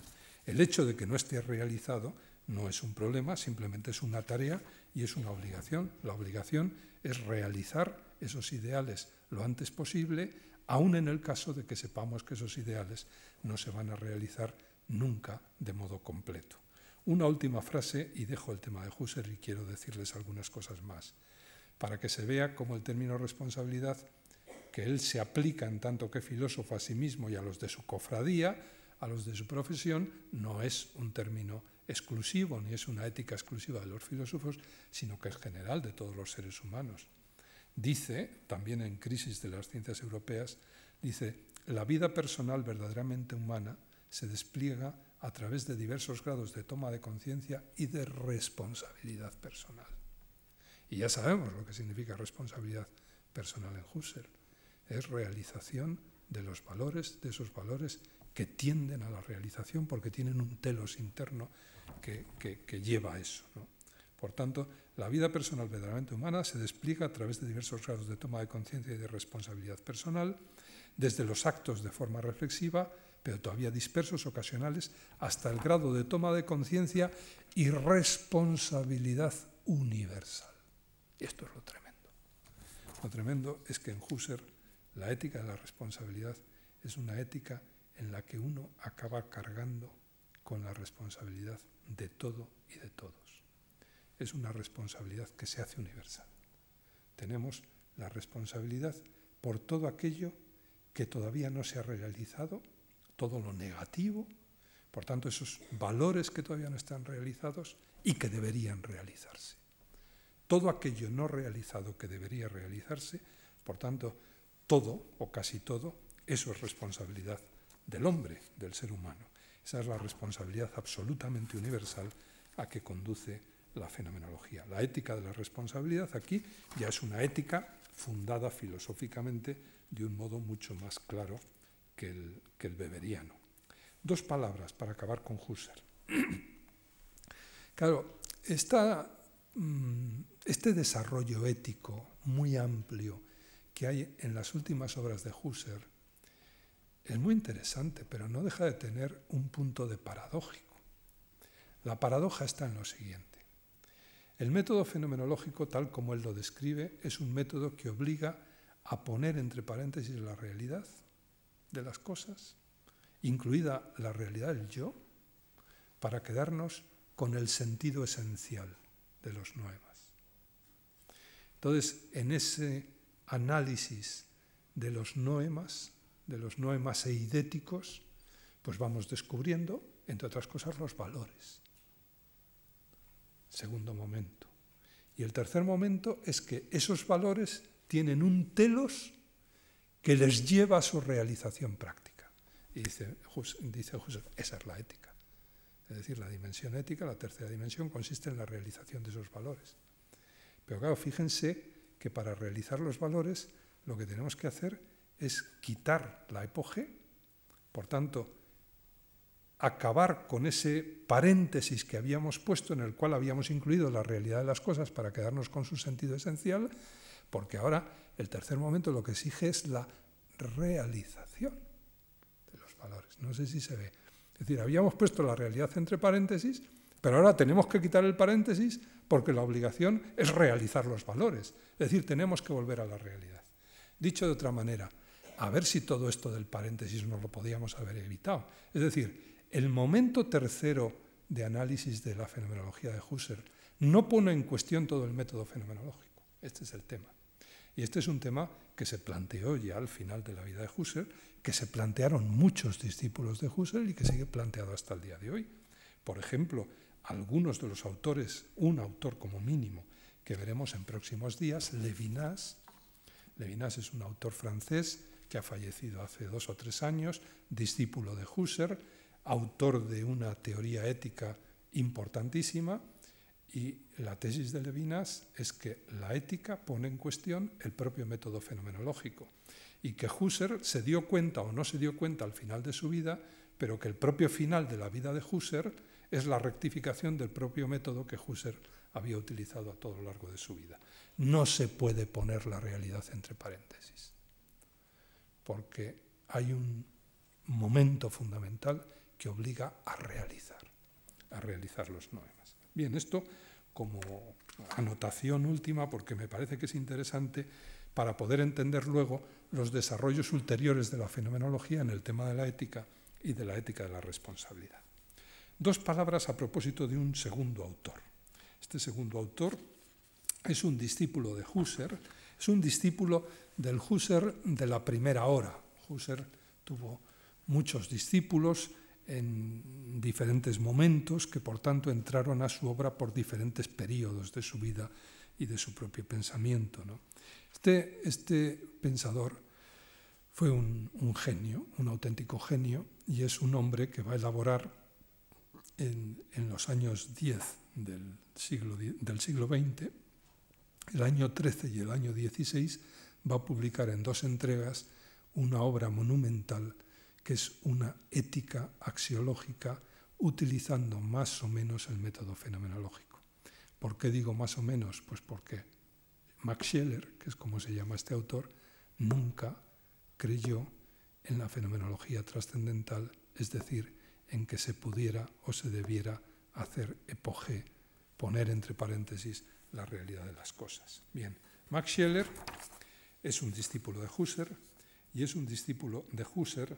El hecho de que no esté realizado no es un problema, simplemente es una tarea y es una obligación. La obligación es realizar esos ideales lo antes posible aun en el caso de que sepamos que esos ideales no se van a realizar nunca de modo completo. Una última frase y dejo el tema de Husserl y quiero decirles algunas cosas más, para que se vea cómo el término responsabilidad, que él se aplica en tanto que filósofo a sí mismo y a los de su cofradía, a los de su profesión, no es un término exclusivo ni es una ética exclusiva de los filósofos, sino que es general de todos los seres humanos. Dice, también en Crisis de las Ciencias Europeas, dice, la vida personal verdaderamente humana se despliega a través de diversos grados de toma de conciencia y de responsabilidad personal. Y ya sabemos lo que significa responsabilidad personal en Husserl. Es realización de los valores, de esos valores que tienden a la realización porque tienen un telos interno que, lleva a eso. Por tanto, la vida personal verdaderamente humana se despliega a través de diversos grados de toma de conciencia y de responsabilidad personal, desde los actos de forma reflexiva pero todavía dispersos, ocasionales, hasta el grado de toma de conciencia y responsabilidad universal. Y esto es lo tremendo. Lo tremendo es que en Husserl la ética de la responsabilidad es una ética en la que uno acaba cargando con la responsabilidad de todo y de todos. Es una responsabilidad que se hace universal. Tenemos la responsabilidad por todo aquello que todavía no se ha realizado todo lo negativo, por tanto esos valores que todavía no están realizados y que deberían realizarse. Todo aquello no realizado que debería realizarse, por tanto, todo o casi todo, eso es responsabilidad del hombre, del ser humano. Esa es la responsabilidad absolutamente universal a que conduce la fenomenología. La ética de la responsabilidad aquí ya es una ética fundada filosóficamente de un modo mucho más claro que el, beberiano. Dos palabras para acabar con Husserl. claro, mm, este desarrollo ético muy amplio que hay en las últimas obras de Husserl es muy interesante, pero no deja de tener un punto de paradójico. La paradoja está en lo siguiente. El método fenomenológico, tal como él lo describe, es un método que obliga a poner entre paréntesis la realidad de las cosas, incluida la realidad del yo, para quedarnos con el sentido esencial de los noemas. Entonces, en ese análisis de los noemas, de los noemas eidéticos, pues vamos descubriendo, entre otras cosas, los valores. Segundo momento. Y el tercer momento es que esos valores tienen un telos que les lleva a su realización práctica. Y dice, dice esa es la ética. Es decir, la dimensión ética, la tercera dimensión, consiste en la realización de esos valores. Pero claro, fíjense que para realizar los valores lo que tenemos que hacer es quitar la epoge, por tanto, acabar con ese paréntesis que habíamos puesto en el cual habíamos incluido la realidad de las cosas para quedarnos con su sentido esencial, porque ahora el tercer momento lo que exige es la realización de los valores. No sé si se ve. Es decir, habíamos puesto la realidad entre paréntesis, pero ahora tenemos que quitar el paréntesis porque la obligación es realizar los valores. Es decir, tenemos que volver a la realidad. Dicho de otra manera, a ver si todo esto del paréntesis no lo podíamos haber evitado. Es decir, el momento tercero de análisis de la fenomenología de Husserl no pone en cuestión todo el método fenomenológico. Este es el tema. Y este es un tema que se planteó ya al final de la vida de Husserl, que se plantearon muchos discípulos de Husserl y que sigue planteado hasta el día de hoy. Por ejemplo, algunos de los autores, un autor como mínimo, que veremos en próximos días, Levinas. Levinas es un autor francés que ha fallecido hace dos o tres años, discípulo de Husserl, autor de una teoría ética importantísima, y la tesis de Levinas es que la ética pone en cuestión el propio método fenomenológico y que Husserl se dio cuenta o no se dio cuenta al final de su vida, pero que el propio final de la vida de Husserl es la rectificación del propio método que Husserl había utilizado a todo lo largo de su vida. No se puede poner la realidad entre paréntesis, porque hay un momento fundamental que obliga a realizar, a realizar los noemas. Bien, esto como anotación última, porque me parece que es interesante para poder entender luego los desarrollos ulteriores de la fenomenología en el tema de la ética y de la ética de la responsabilidad. Dos palabras a propósito de un segundo autor. Este segundo autor es un discípulo de Husserl, es un discípulo del Husserl de la primera hora. Husserl tuvo muchos discípulos, en diferentes momentos que por tanto entraron a su obra por diferentes periodos de su vida y de su propio pensamiento. Este, este, pensador fue un, genio, un auténtico genio, y es un hombre que va a elaborar en, los años 10 del siglo, del siglo XX, el año 13 y el año 16, va a publicar en dos entregas una obra monumental que es una ética axiológica utilizando más o menos el método fenomenológico. ¿Por qué digo más o menos? Pues porque Max Scheler, que es como se llama este autor, nunca creyó en la fenomenología trascendental, es decir, en que se pudiera o se debiera hacer epoge, poner entre paréntesis la realidad de las cosas. Bien, Max Scheler es un discípulo de Husserl y es un discípulo de Husserl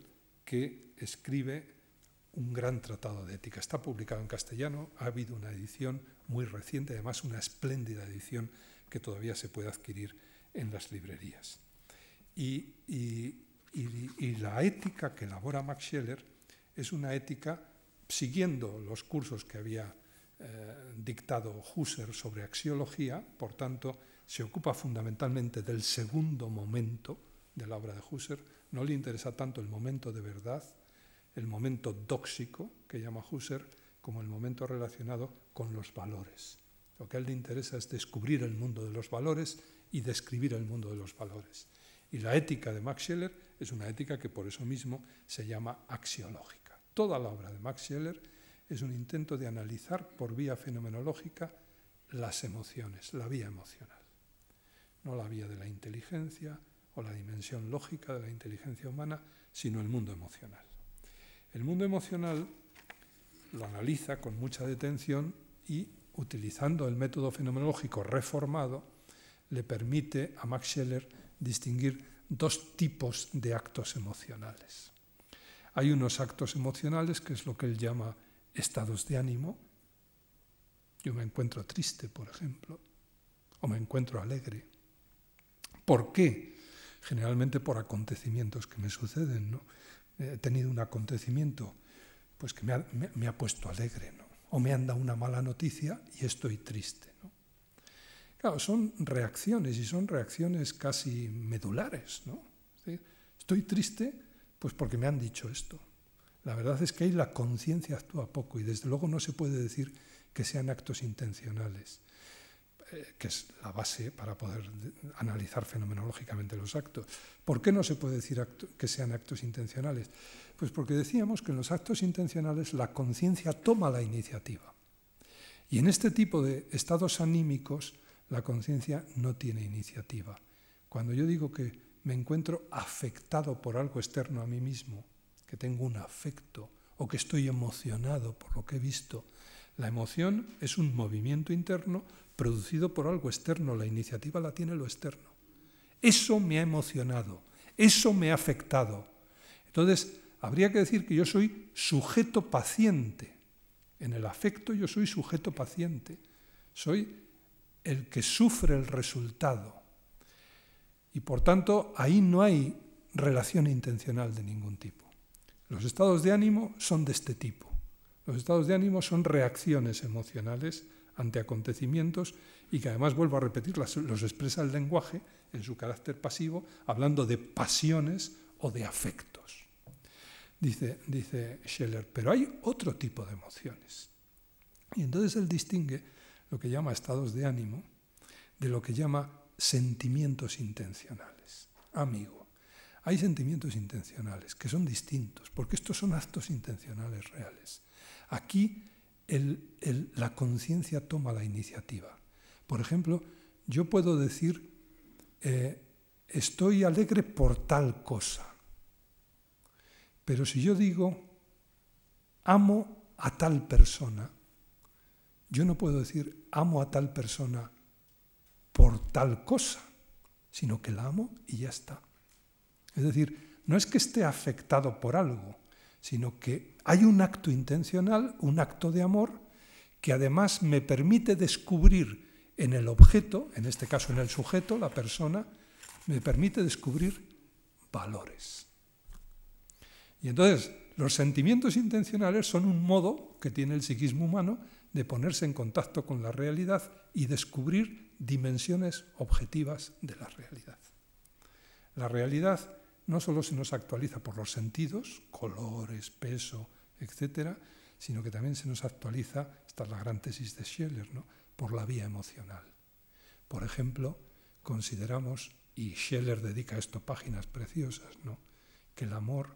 que escribe un gran tratado de ética. Está publicado en castellano, ha habido una edición muy reciente, además una espléndida edición que todavía se puede adquirir en las librerías. Y, la ética que elabora Max Scheler es una ética siguiendo los cursos que había eh, dictado Husserl sobre axiología, por tanto, se ocupa fundamentalmente del segundo momento de la obra de Husserl, no le interesa tanto el momento de verdad, el momento dóxico, que llama Husserl, como el momento relacionado con los valores. Lo que a él le interesa es descubrir el mundo de los valores y describir el mundo de los valores. Y la ética de Max Scheler es una ética que por eso mismo se llama axiológica. Toda la obra de Max Scheler es un intento de analizar por vía fenomenológica las emociones, la vía emocional. No la vía de la inteligencia la dimensión lógica de la inteligencia humana, sino el mundo emocional. El mundo emocional lo analiza con mucha detención y, utilizando el método fenomenológico reformado, le permite a Max Scheler distinguir dos tipos de actos emocionales. Hay unos actos emocionales, que es lo que él llama estados de ánimo. Yo me encuentro triste, por ejemplo, o me encuentro alegre. ¿Por qué? Generalmente por acontecimientos que me suceden. ¿no? he tenido un acontecimiento pues que me ha, puesto alegre, ¿no? o me han dado una mala noticia y estoy triste. ¿no? Claro, son reacciones y son reacciones casi medulares. ¿no? Estoy triste pues porque me han dicho esto. La verdad es que ahí la conciencia actúa poco y desde luego no se puede decir que sean actos intencionales. Eh, que es la base para poder analizar fenomenológicamente los actos. ¿Por qué no se puede decir que sean actos intencionales? Pues porque decíamos que en los actos intencionales la conciencia toma la iniciativa. Y en este tipo de estados anímicos la conciencia no tiene iniciativa. Cuando yo digo que me encuentro afectado por algo externo a mí mismo, que tengo un afecto o que estoy emocionado por lo que he visto, la emoción es un movimiento interno producido por algo externo, la iniciativa la tiene lo externo. Eso me ha emocionado, eso me ha afectado. Entonces, habría que decir que yo soy sujeto paciente. En el afecto yo soy sujeto paciente. Soy el que sufre el resultado. Y por tanto, ahí no hay relación intencional de ningún tipo. Los estados de ánimo son de este tipo. Los estados de ánimo son reacciones emocionales ante acontecimientos y que además, vuelvo a repetir, los expresa el lenguaje en su carácter pasivo, hablando de pasiones o de afectos. Dice, dice Scheller, pero hay otro tipo de emociones. Y entonces él distingue lo que llama estados de ánimo de lo que llama sentimientos intencionales. Amigo, hay sentimientos intencionales que son distintos, porque estos son actos intencionales reales. Aquí la conciencia toma la iniciativa. Por ejemplo, yo puedo decir, eh, estoy alegre por tal cosa, pero si yo digo, amo a tal persona, yo no puedo decir, amo a tal persona por tal cosa, sino que la amo y ya está. Es decir, no es que esté afectado por algo, sino que hay un acto intencional, un acto de amor, que además me permite descubrir en el objeto, en este caso en el sujeto, la persona, me permite descubrir valores. Y entonces, los sentimientos intencionales son un modo que tiene el psiquismo humano de ponerse en contacto con la realidad y descubrir dimensiones objetivas de la realidad. La realidad no solo se nos actualiza por los sentidos, colores, peso, etc., sino que también se nos actualiza, esta es la gran tesis de Scheller, ¿no? por la vía emocional. Por ejemplo, consideramos, y Scheller dedica a esto páginas preciosas, ¿no? que el amor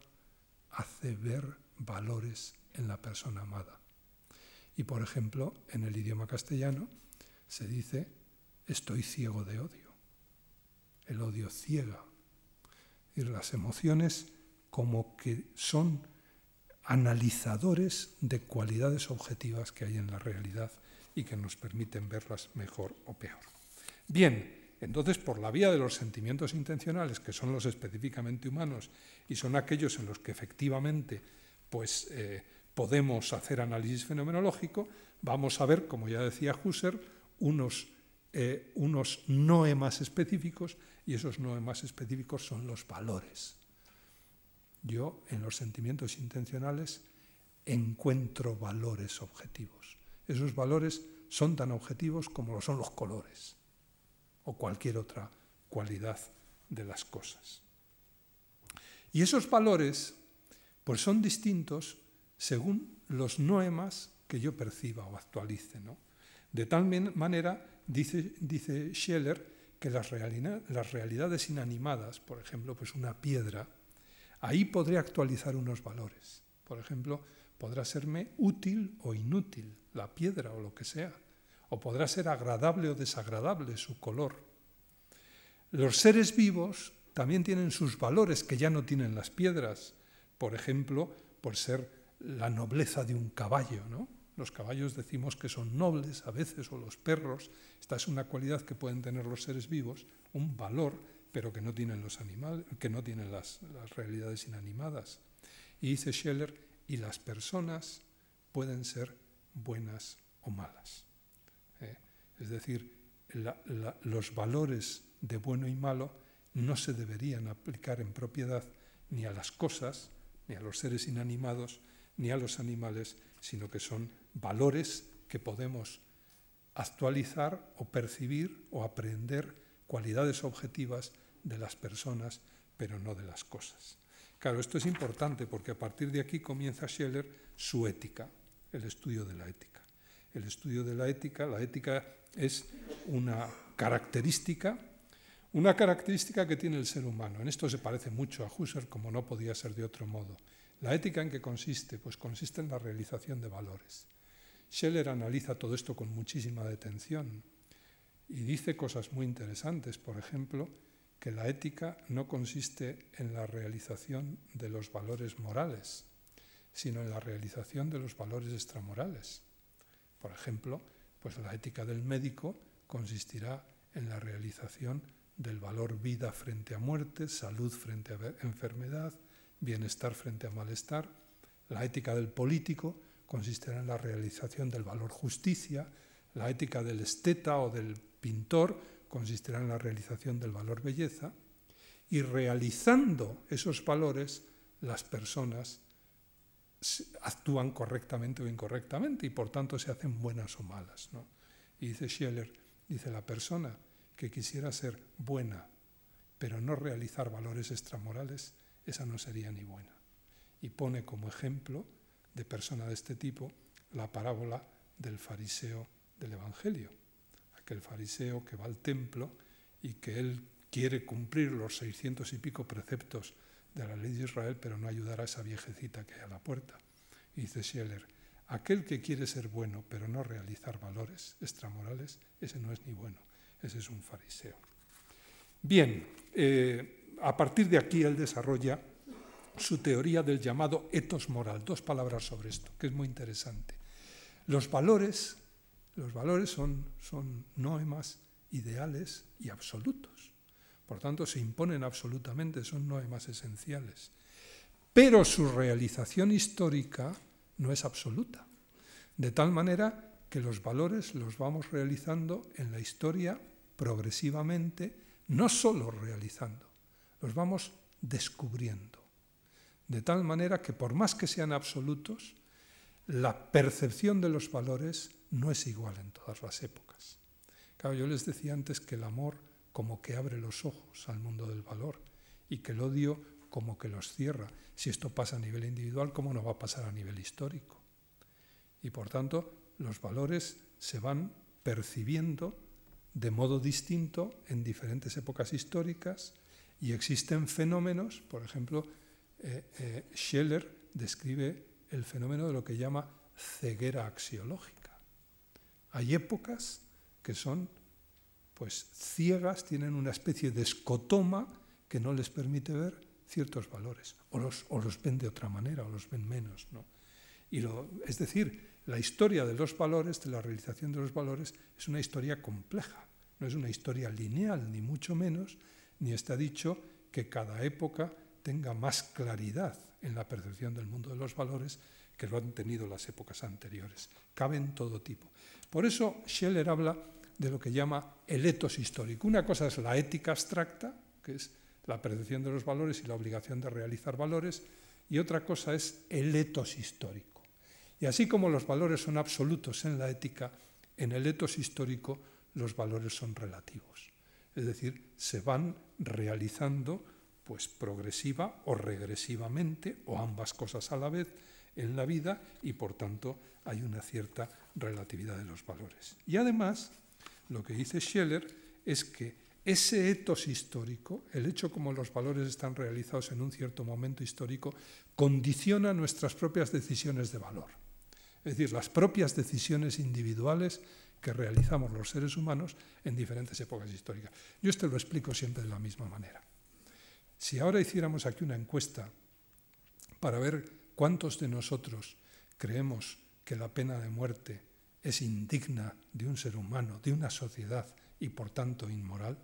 hace ver valores en la persona amada. Y por ejemplo, en el idioma castellano se dice, estoy ciego de odio. El odio ciega. Y las emociones como que son analizadores de cualidades objetivas que hay en la realidad y que nos permiten verlas mejor o peor. Bien, entonces por la vía de los sentimientos intencionales, que son los específicamente humanos y son aquellos en los que efectivamente pues, eh, podemos hacer análisis fenomenológico, vamos a ver, como ya decía Husserl, unos, eh, unos noemas específicos y esos noemas específicos son los valores. Yo en los sentimientos intencionales encuentro valores objetivos. Esos valores son tan objetivos como lo son los colores o cualquier otra cualidad de las cosas. Y esos valores pues son distintos según los noemas que yo perciba o actualice. De tal manera, dice, dice Scheller, que las, las realidades inanimadas, por ejemplo, pues una piedra, ahí podré actualizar unos valores. Por ejemplo, podrá serme útil o inútil la piedra o lo que sea, o podrá ser agradable o desagradable su color. Los seres vivos también tienen sus valores que ya no tienen las piedras, por ejemplo, por ser la nobleza de un caballo, ¿no? Los caballos decimos que son nobles a veces, o los perros. Esta es una cualidad que pueden tener los seres vivos, un valor, pero que no tienen los animales, que no tienen las, realidades inanimadas. Y dice Scheller, y las personas pueden ser buenas o malas. ¿eh? Es decir, los valores de bueno y malo no se deberían aplicar en propiedad ni a las cosas, ni a los seres inanimados, ni a los animales, sino que son valores que podemos actualizar o percibir o aprender cualidades objetivas de las personas, pero no de las cosas. Claro, esto es importante porque a partir de aquí comienza Scheller su ética, el estudio de la ética. El estudio de la ética, la ética es una característica, una característica que tiene el ser humano. En esto se parece mucho a Husserl, como no podía ser de otro modo. ¿La ética en qué consiste? Pues consiste en la realización de valores. Scheller analiza todo esto con muchísima detención y dice cosas muy interesantes. Por ejemplo, que la ética no consiste en la realización de los valores morales, sino en la realización de los valores extramorales. Por ejemplo, pues la ética del médico consistirá en la realización del valor vida frente a muerte, salud frente a enfermedad, bienestar frente a malestar. La ética del político consistirá en la realización del valor justicia. La ética del esteta o del pintor consistirá en la realización del valor belleza. Y realizando esos valores, las personas actúan correctamente o incorrectamente y por tanto se hacen buenas o malas. Y dice Scheller, dice la persona que quisiera ser buena, pero no realizar valores extramorales, esa no sería ni buena. Y pone como ejemplo de persona de este tipo la parábola del fariseo del Evangelio, aquel fariseo que va al templo y que él quiere cumplir los seiscientos y pico preceptos de la ley de Israel, pero no ayudar a esa viejecita que hay a la puerta. Dice Scheller, aquel que quiere ser bueno, pero no realizar valores extramorales, ese no es ni bueno, ese es un fariseo. Bien, eh, a partir de aquí él desarrolla su teoría del llamado etos moral. Dos palabras sobre esto, que es muy interesante. Los valores, los valores son, son noemas ideales y absolutos. Por tanto, se imponen absolutamente, son noemas esenciales. Pero su realización histórica no es absoluta. De tal manera que los valores los vamos realizando en la historia progresivamente, no solo realizando, los vamos descubriendo. De tal manera que por más que sean absolutos, la percepción de los valores no es igual en todas las épocas. Claro, yo les decía antes que el amor como que abre los ojos al mundo del valor y que el odio como que los cierra. Si esto pasa a nivel individual, ¿cómo no va a pasar a nivel histórico? Y por tanto, los valores se van percibiendo de modo distinto en diferentes épocas históricas y existen fenómenos, por ejemplo, eh, eh, Scheller describe el fenómeno de lo que llama ceguera axiológica. Hay épocas que son pues ciegas, tienen una especie de escotoma que no les permite ver ciertos valores, o los, o los ven de otra manera, o los ven menos. ¿no? Y lo, es decir, la historia de los valores, de la realización de los valores, es una historia compleja, no es una historia lineal, ni mucho menos, ni está dicho que cada época tenga más claridad en la percepción del mundo de los valores que lo han tenido las épocas anteriores. Caben todo tipo. Por eso Scheller habla de lo que llama el etos histórico. Una cosa es la ética abstracta, que es la percepción de los valores y la obligación de realizar valores, y otra cosa es el etos histórico. Y así como los valores son absolutos en la ética, en el etos histórico los valores son relativos. Es decir, se van realizando pues progresiva o regresivamente, o ambas cosas a la vez, en la vida y por tanto hay una cierta relatividad de los valores. Y además, lo que dice Scheller es que ese etos histórico, el hecho como los valores están realizados en un cierto momento histórico, condiciona nuestras propias decisiones de valor. Es decir, las propias decisiones individuales que realizamos los seres humanos en diferentes épocas históricas. Yo esto lo explico siempre de la misma manera. Si ahora hiciéramos aquí una encuesta para ver cuántos de nosotros creemos que la pena de muerte es indigna de un ser humano, de una sociedad y por tanto inmoral,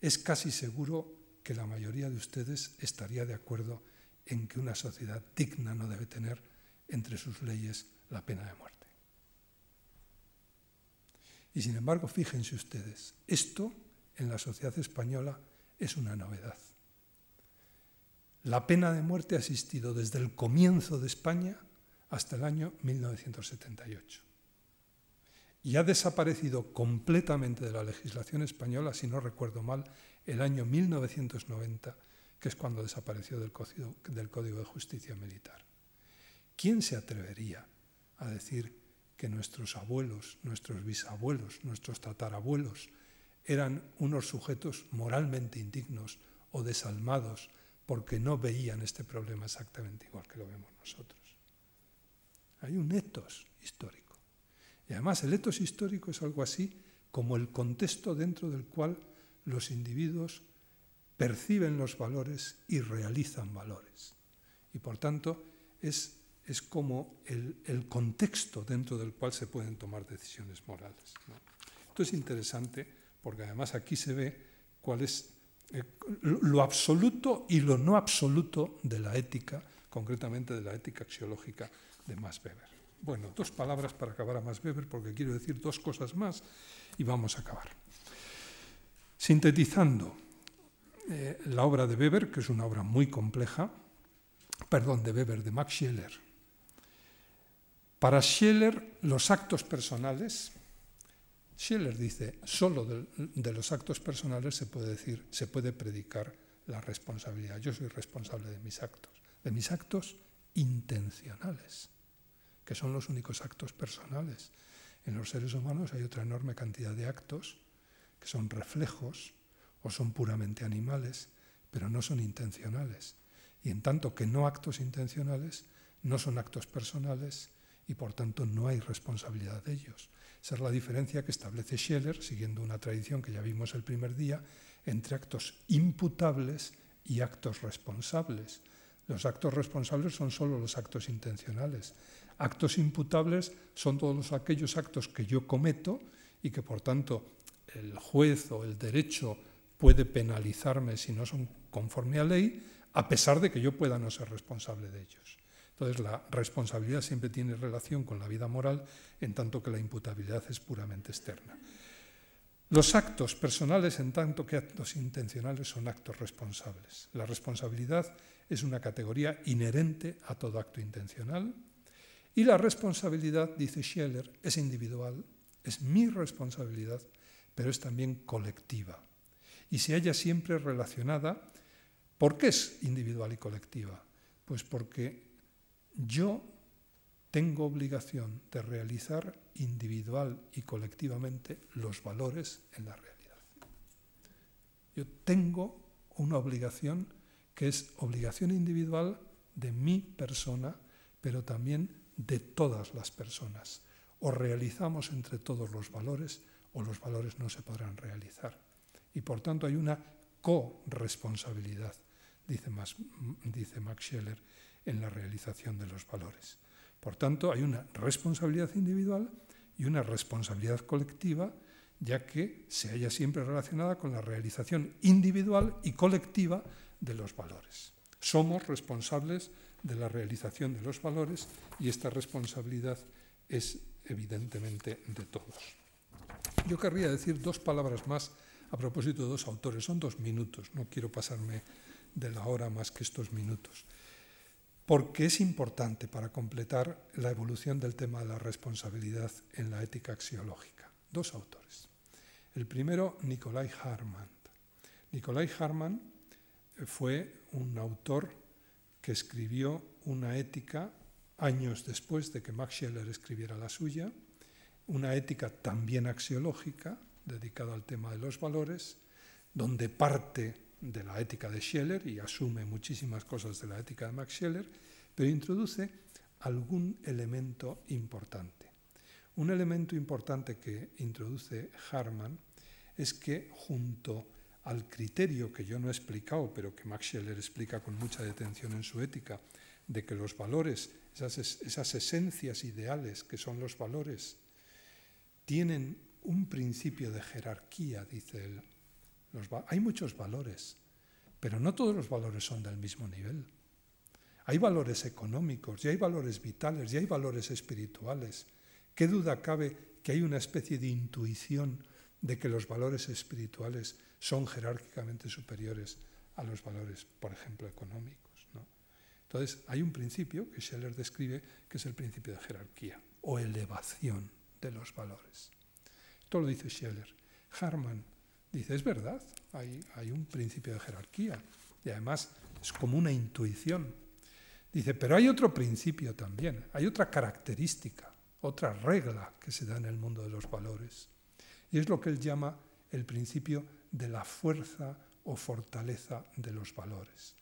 es casi seguro que la mayoría de ustedes estaría de acuerdo en que una sociedad digna no debe tener entre sus leyes la pena de muerte. Y sin embargo, fíjense ustedes, esto en la sociedad española es una novedad. La pena de muerte ha existido desde el comienzo de España hasta el año 1978. Y ha desaparecido completamente de la legislación española, si no recuerdo mal, el año 1990, que es cuando desapareció del Código, del Código de Justicia Militar. ¿Quién se atrevería a decir que nuestros abuelos, nuestros bisabuelos, nuestros tatarabuelos eran unos sujetos moralmente indignos o desalmados porque no veían este problema exactamente igual que lo vemos nosotros. Hay un etos histórico. Y además el etos histórico es algo así como el contexto dentro del cual los individuos perciben los valores y realizan valores. Y por tanto es, es como el, contexto dentro del cual se pueden tomar decisiones morales. Esto es interesante porque además aquí se ve cuál es eh, lo absoluto y lo no absoluto de la ética, concretamente de la ética axiológica de Max Weber. Bueno, dos palabras para acabar a Max Weber porque quiero decir dos cosas más y vamos a acabar. Sintetizando eh, la obra de Weber, que es una obra muy compleja, perdón, de Weber, de Max Scheler. Para Scheler, los actos personales Schiller dice, solo de, los actos personales se puede decir, se puede predicar la responsabilidad. Yo soy responsable de mis actos, de mis actos intencionales, que son los únicos actos personales. En los seres humanos hay otra enorme cantidad de actos que son reflejos o son puramente animales, pero no son intencionales. Y en tanto que no actos intencionales, no son actos personales y por tanto no hay responsabilidad de ellos. Esa es la diferencia que establece Scheller, siguiendo una tradición que ya vimos el primer día, entre actos imputables y actos responsables. Los actos responsables son solo los actos intencionales. Actos imputables son todos aquellos actos que yo cometo y que por tanto el juez o el derecho puede penalizarme si no son conforme a ley, a pesar de que yo pueda no ser responsable de ellos. Entonces la responsabilidad siempre tiene relación con la vida moral, en tanto que la imputabilidad es puramente externa. Los actos personales, en tanto que actos intencionales, son actos responsables. La responsabilidad es una categoría inherente a todo acto intencional y la responsabilidad, dice Scheller, es individual, es mi responsabilidad pero es también colectiva. Y se halla siempre relacionada. ¿Por qué es individual y colectiva? Pues porque yo tengo obligación de realizar individual y colectivamente los valores en la realidad. Yo tengo una obligación que es obligación individual de mi persona, pero también de todas las personas. O realizamos entre todos los valores o los valores no se podrán realizar. Y por tanto hay una corresponsabilidad, dice Max, dice Max Scheller, en la realización de los valores. Por tanto, hay una responsabilidad individual y una responsabilidad colectiva, ya que se halla siempre relacionada con la realización individual y colectiva de los valores. Somos responsables de la realización de los valores y esta responsabilidad es evidentemente de todos. Yo querría decir dos palabras más a propósito de dos autores. Son dos minutos, no quiero pasarme de la hora más que estos minutos porque es importante para completar la evolución del tema de la responsabilidad en la ética axiológica. Dos autores. El primero, Nikolai Harman. Nikolai Harman fue un autor que escribió una ética años después de que Max Scheler escribiera la suya, una ética también axiológica, dedicada al tema de los valores, donde parte de la ética de Scheller y asume muchísimas cosas de la ética de Max Scheller, pero introduce algún elemento importante. Un elemento importante que introduce Harman es que junto al criterio que yo no he explicado, pero que Max Scheller explica con mucha detención en su ética, de que los valores, esas, esas esencias ideales que son los valores, tienen un principio de jerarquía, dice él, hay muchos valores, pero no todos los valores son del mismo nivel. Hay valores económicos, y hay valores vitales, y hay valores espirituales. ¿Qué duda cabe que hay una especie de intuición de que los valores espirituales son jerárquicamente superiores a los valores, por ejemplo, económicos? Entonces, hay un principio que Scheller describe que es el principio de jerarquía o elevación de los valores. Esto lo dice Scheller. Harman Dice, es verdad, hay, hay un principio de jerarquía y además es como una intuición. Dice, pero hay otro principio también, hay otra característica, otra regla que se da en el mundo de los valores. Y es lo que él llama el principio de la fuerza o fortaleza de los valores.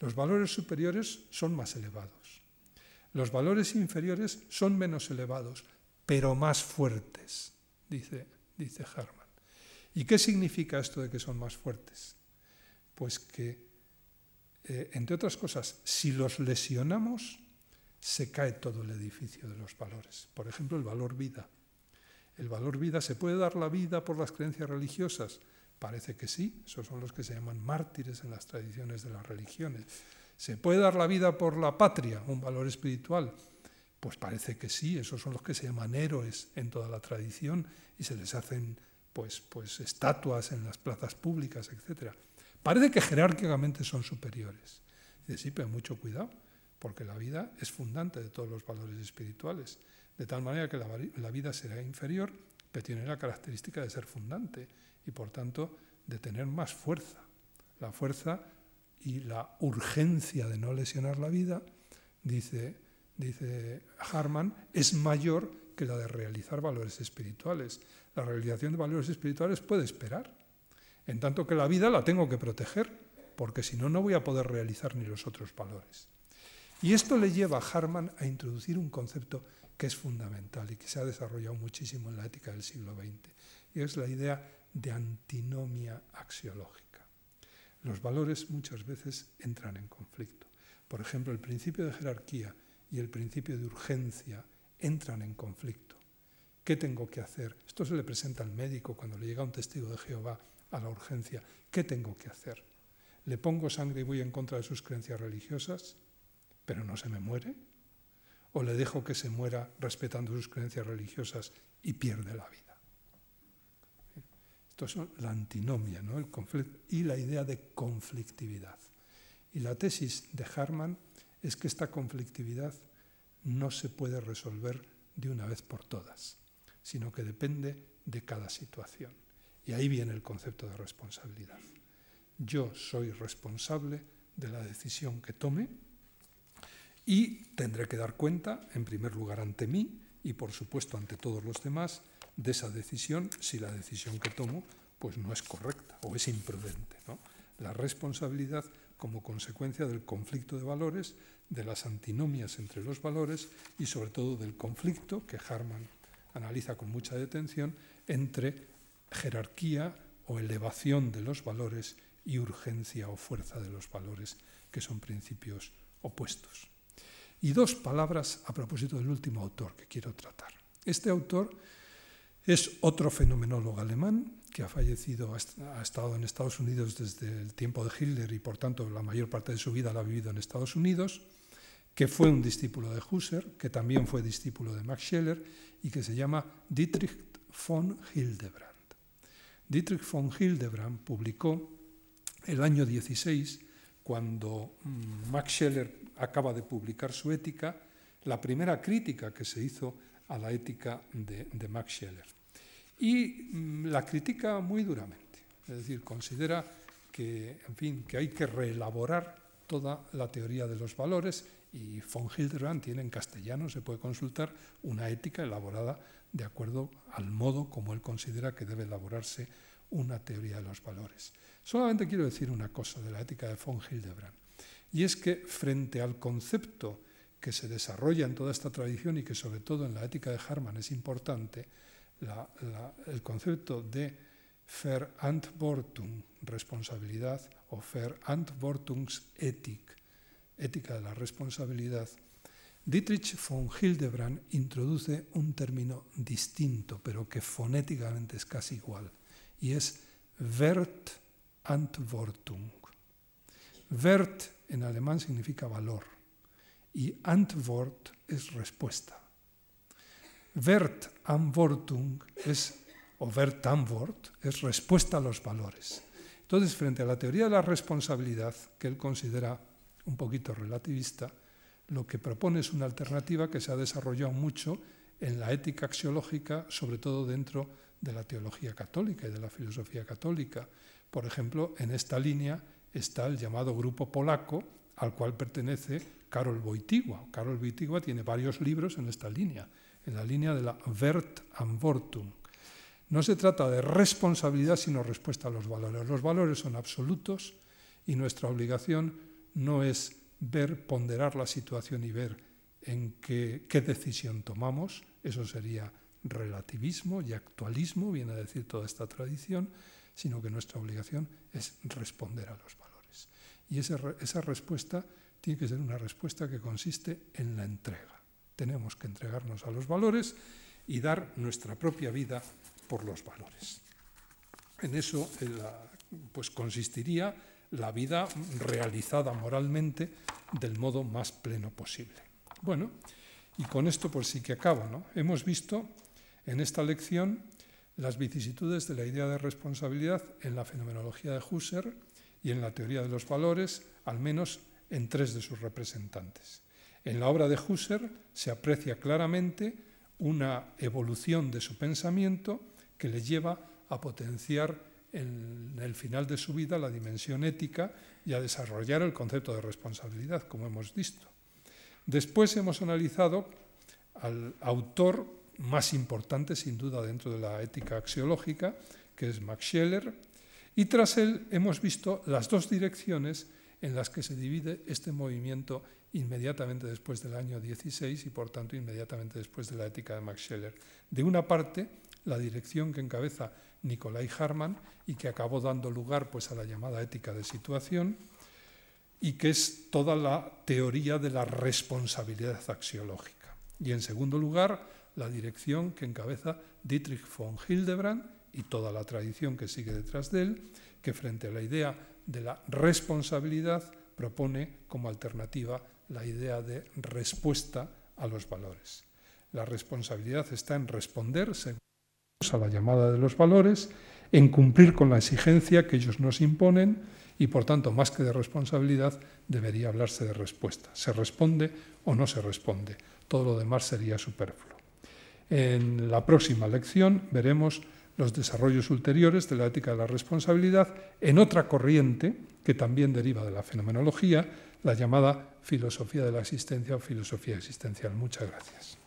Los valores superiores son más elevados. Los valores inferiores son menos elevados, pero más fuertes, dice, dice. ¿Y qué significa esto de que son más fuertes? Pues que, eh, entre otras cosas, si los lesionamos, se cae todo el edificio de los valores. Por ejemplo, el valor vida. ¿El valor vida se puede dar la vida por las creencias religiosas? Parece que sí, esos son los que se llaman mártires en las tradiciones de las religiones. ¿Se puede dar la vida por la patria, un valor espiritual? Pues parece que sí, esos son los que se llaman héroes en toda la tradición y se les hacen pues, pues estatuas en las plazas públicas, etc. Parece que jerárquicamente son superiores. Y sí, pero mucho cuidado, porque la vida es fundante de todos los valores espirituales, de tal manera que la, la vida será inferior, pero tiene la característica de ser fundante y por tanto de tener más fuerza. La fuerza y la urgencia de no lesionar la vida, dice, dice Harman, es mayor que la de realizar valores espirituales. La realización de valores espirituales puede esperar, en tanto que la vida la tengo que proteger, porque si no, no voy a poder realizar ni los otros valores. Y esto le lleva a Harman a introducir un concepto que es fundamental y que se ha desarrollado muchísimo en la ética del siglo XX, y es la idea de antinomia axiológica. Los valores muchas veces entran en conflicto. Por ejemplo, el principio de jerarquía y el principio de urgencia entran en conflicto. ¿Qué tengo que hacer? Esto se le presenta al médico cuando le llega un testigo de Jehová a la urgencia. ¿Qué tengo que hacer? ¿Le pongo sangre y voy en contra de sus creencias religiosas, pero no se me muere? ¿O le dejo que se muera respetando sus creencias religiosas y pierde la vida? Esto es la antinomia ¿no? y la idea de conflictividad. Y la tesis de Harman es que esta conflictividad no se puede resolver de una vez por todas, sino que depende de cada situación. Y ahí viene el concepto de responsabilidad. Yo soy responsable de la decisión que tome y tendré que dar cuenta, en primer lugar, ante mí y, por supuesto, ante todos los demás, de esa decisión si la decisión que tomo pues no es correcta o es imprudente. La responsabilidad como consecuencia del conflicto de valores, de las antinomias entre los valores y sobre todo del conflicto que Harman analiza con mucha detención entre jerarquía o elevación de los valores y urgencia o fuerza de los valores, que son principios opuestos. Y dos palabras a propósito del último autor que quiero tratar. Este autor es otro fenomenólogo alemán que ha fallecido, ha estado en Estados Unidos desde el tiempo de Hitler y por tanto la mayor parte de su vida la ha vivido en Estados Unidos, que fue un discípulo de Husserl, que también fue discípulo de Max Scheler y que se llama Dietrich von Hildebrand. Dietrich von Hildebrand publicó el año 16, cuando mm, Max Scheler acaba de publicar su ética, la primera crítica que se hizo a la ética de, Max Scheler. Y mm, la critica muy duramente, es decir, considera que, en fin, que hay que reelaborar toda la teoría de los valores y von Hildebrand tiene en castellano, se puede consultar, una ética elaborada de acuerdo al modo como él considera que debe elaborarse una teoría de los valores. Solamente quiero decir una cosa de la ética de von Hildebrand, y es que frente al concepto que se desarrolla en toda esta tradición y que sobre todo en la ética de Harman es importante, el concepto de Verantwortung, responsabilidad, o Verantwortungsethik, ética de la responsabilidad, Dietrich von Hildebrand introduce un término distinto, pero que fonéticamente es casi igual, y es Wertantwortung. Wert en alemán significa valor y Antwort es respuesta. Wertantwortung es, o Wertantwort es respuesta a los valores. Entonces, frente a la teoría de la responsabilidad, que él considera un poquito relativista, lo que propone es una alternativa que se ha desarrollado mucho en la ética axiológica, sobre todo dentro de la teología católica y de la filosofía católica. Por ejemplo, en esta línea está el llamado grupo polaco, al cual pertenece Karol Wojtyła. Karol Wojtyła tiene varios libros en esta línea, en la línea de la Wert am Wortum. No se trata de responsabilidad, sino respuesta a los valores. Los valores son absolutos y nuestra obligación no es ver, ponderar la situación y ver en qué, qué decisión tomamos, eso sería relativismo y actualismo, viene a decir toda esta tradición, sino que nuestra obligación es responder a los valores. Y esa, esa respuesta tiene que ser una respuesta que consiste en la entrega. Tenemos que entregarnos a los valores y dar nuestra propia vida por los valores. En eso pues consistiría la vida realizada moralmente del modo más pleno posible. Bueno, y con esto pues sí que acabo. ¿no? Hemos visto en esta lección las vicisitudes de la idea de responsabilidad en la fenomenología de Husserl y en la teoría de los valores, al menos en tres de sus representantes. En la obra de Husserl se aprecia claramente una evolución de su pensamiento que le lleva a potenciar en el final de su vida la dimensión ética y a desarrollar el concepto de responsabilidad, como hemos visto. Después hemos analizado al autor más importante, sin duda, dentro de la ética axiológica, que es Max Scheler, y tras él hemos visto las dos direcciones en las que se divide este movimiento inmediatamente después del año 16 y por tanto inmediatamente después de la ética de Max Scheler. De una parte, la dirección que encabeza Nicolai Harman y que acabó dando lugar pues, a la llamada ética de situación y que es toda la teoría de la responsabilidad axiológica. Y en segundo lugar, la dirección que encabeza Dietrich von Hildebrand y toda la tradición que sigue detrás de él, que frente a la idea de la responsabilidad propone como alternativa la idea de respuesta a los valores. La responsabilidad está en responder a la llamada de los valores, en cumplir con la exigencia que ellos nos imponen y, por tanto, más que de responsabilidad, debería hablarse de respuesta. ¿Se responde o no se responde? Todo lo demás sería superfluo. En la próxima lección veremos los desarrollos ulteriores de la ética de la responsabilidad en otra corriente que también deriva de la fenomenología, la llamada filosofía de la existencia o filosofía existencial. Muchas gracias.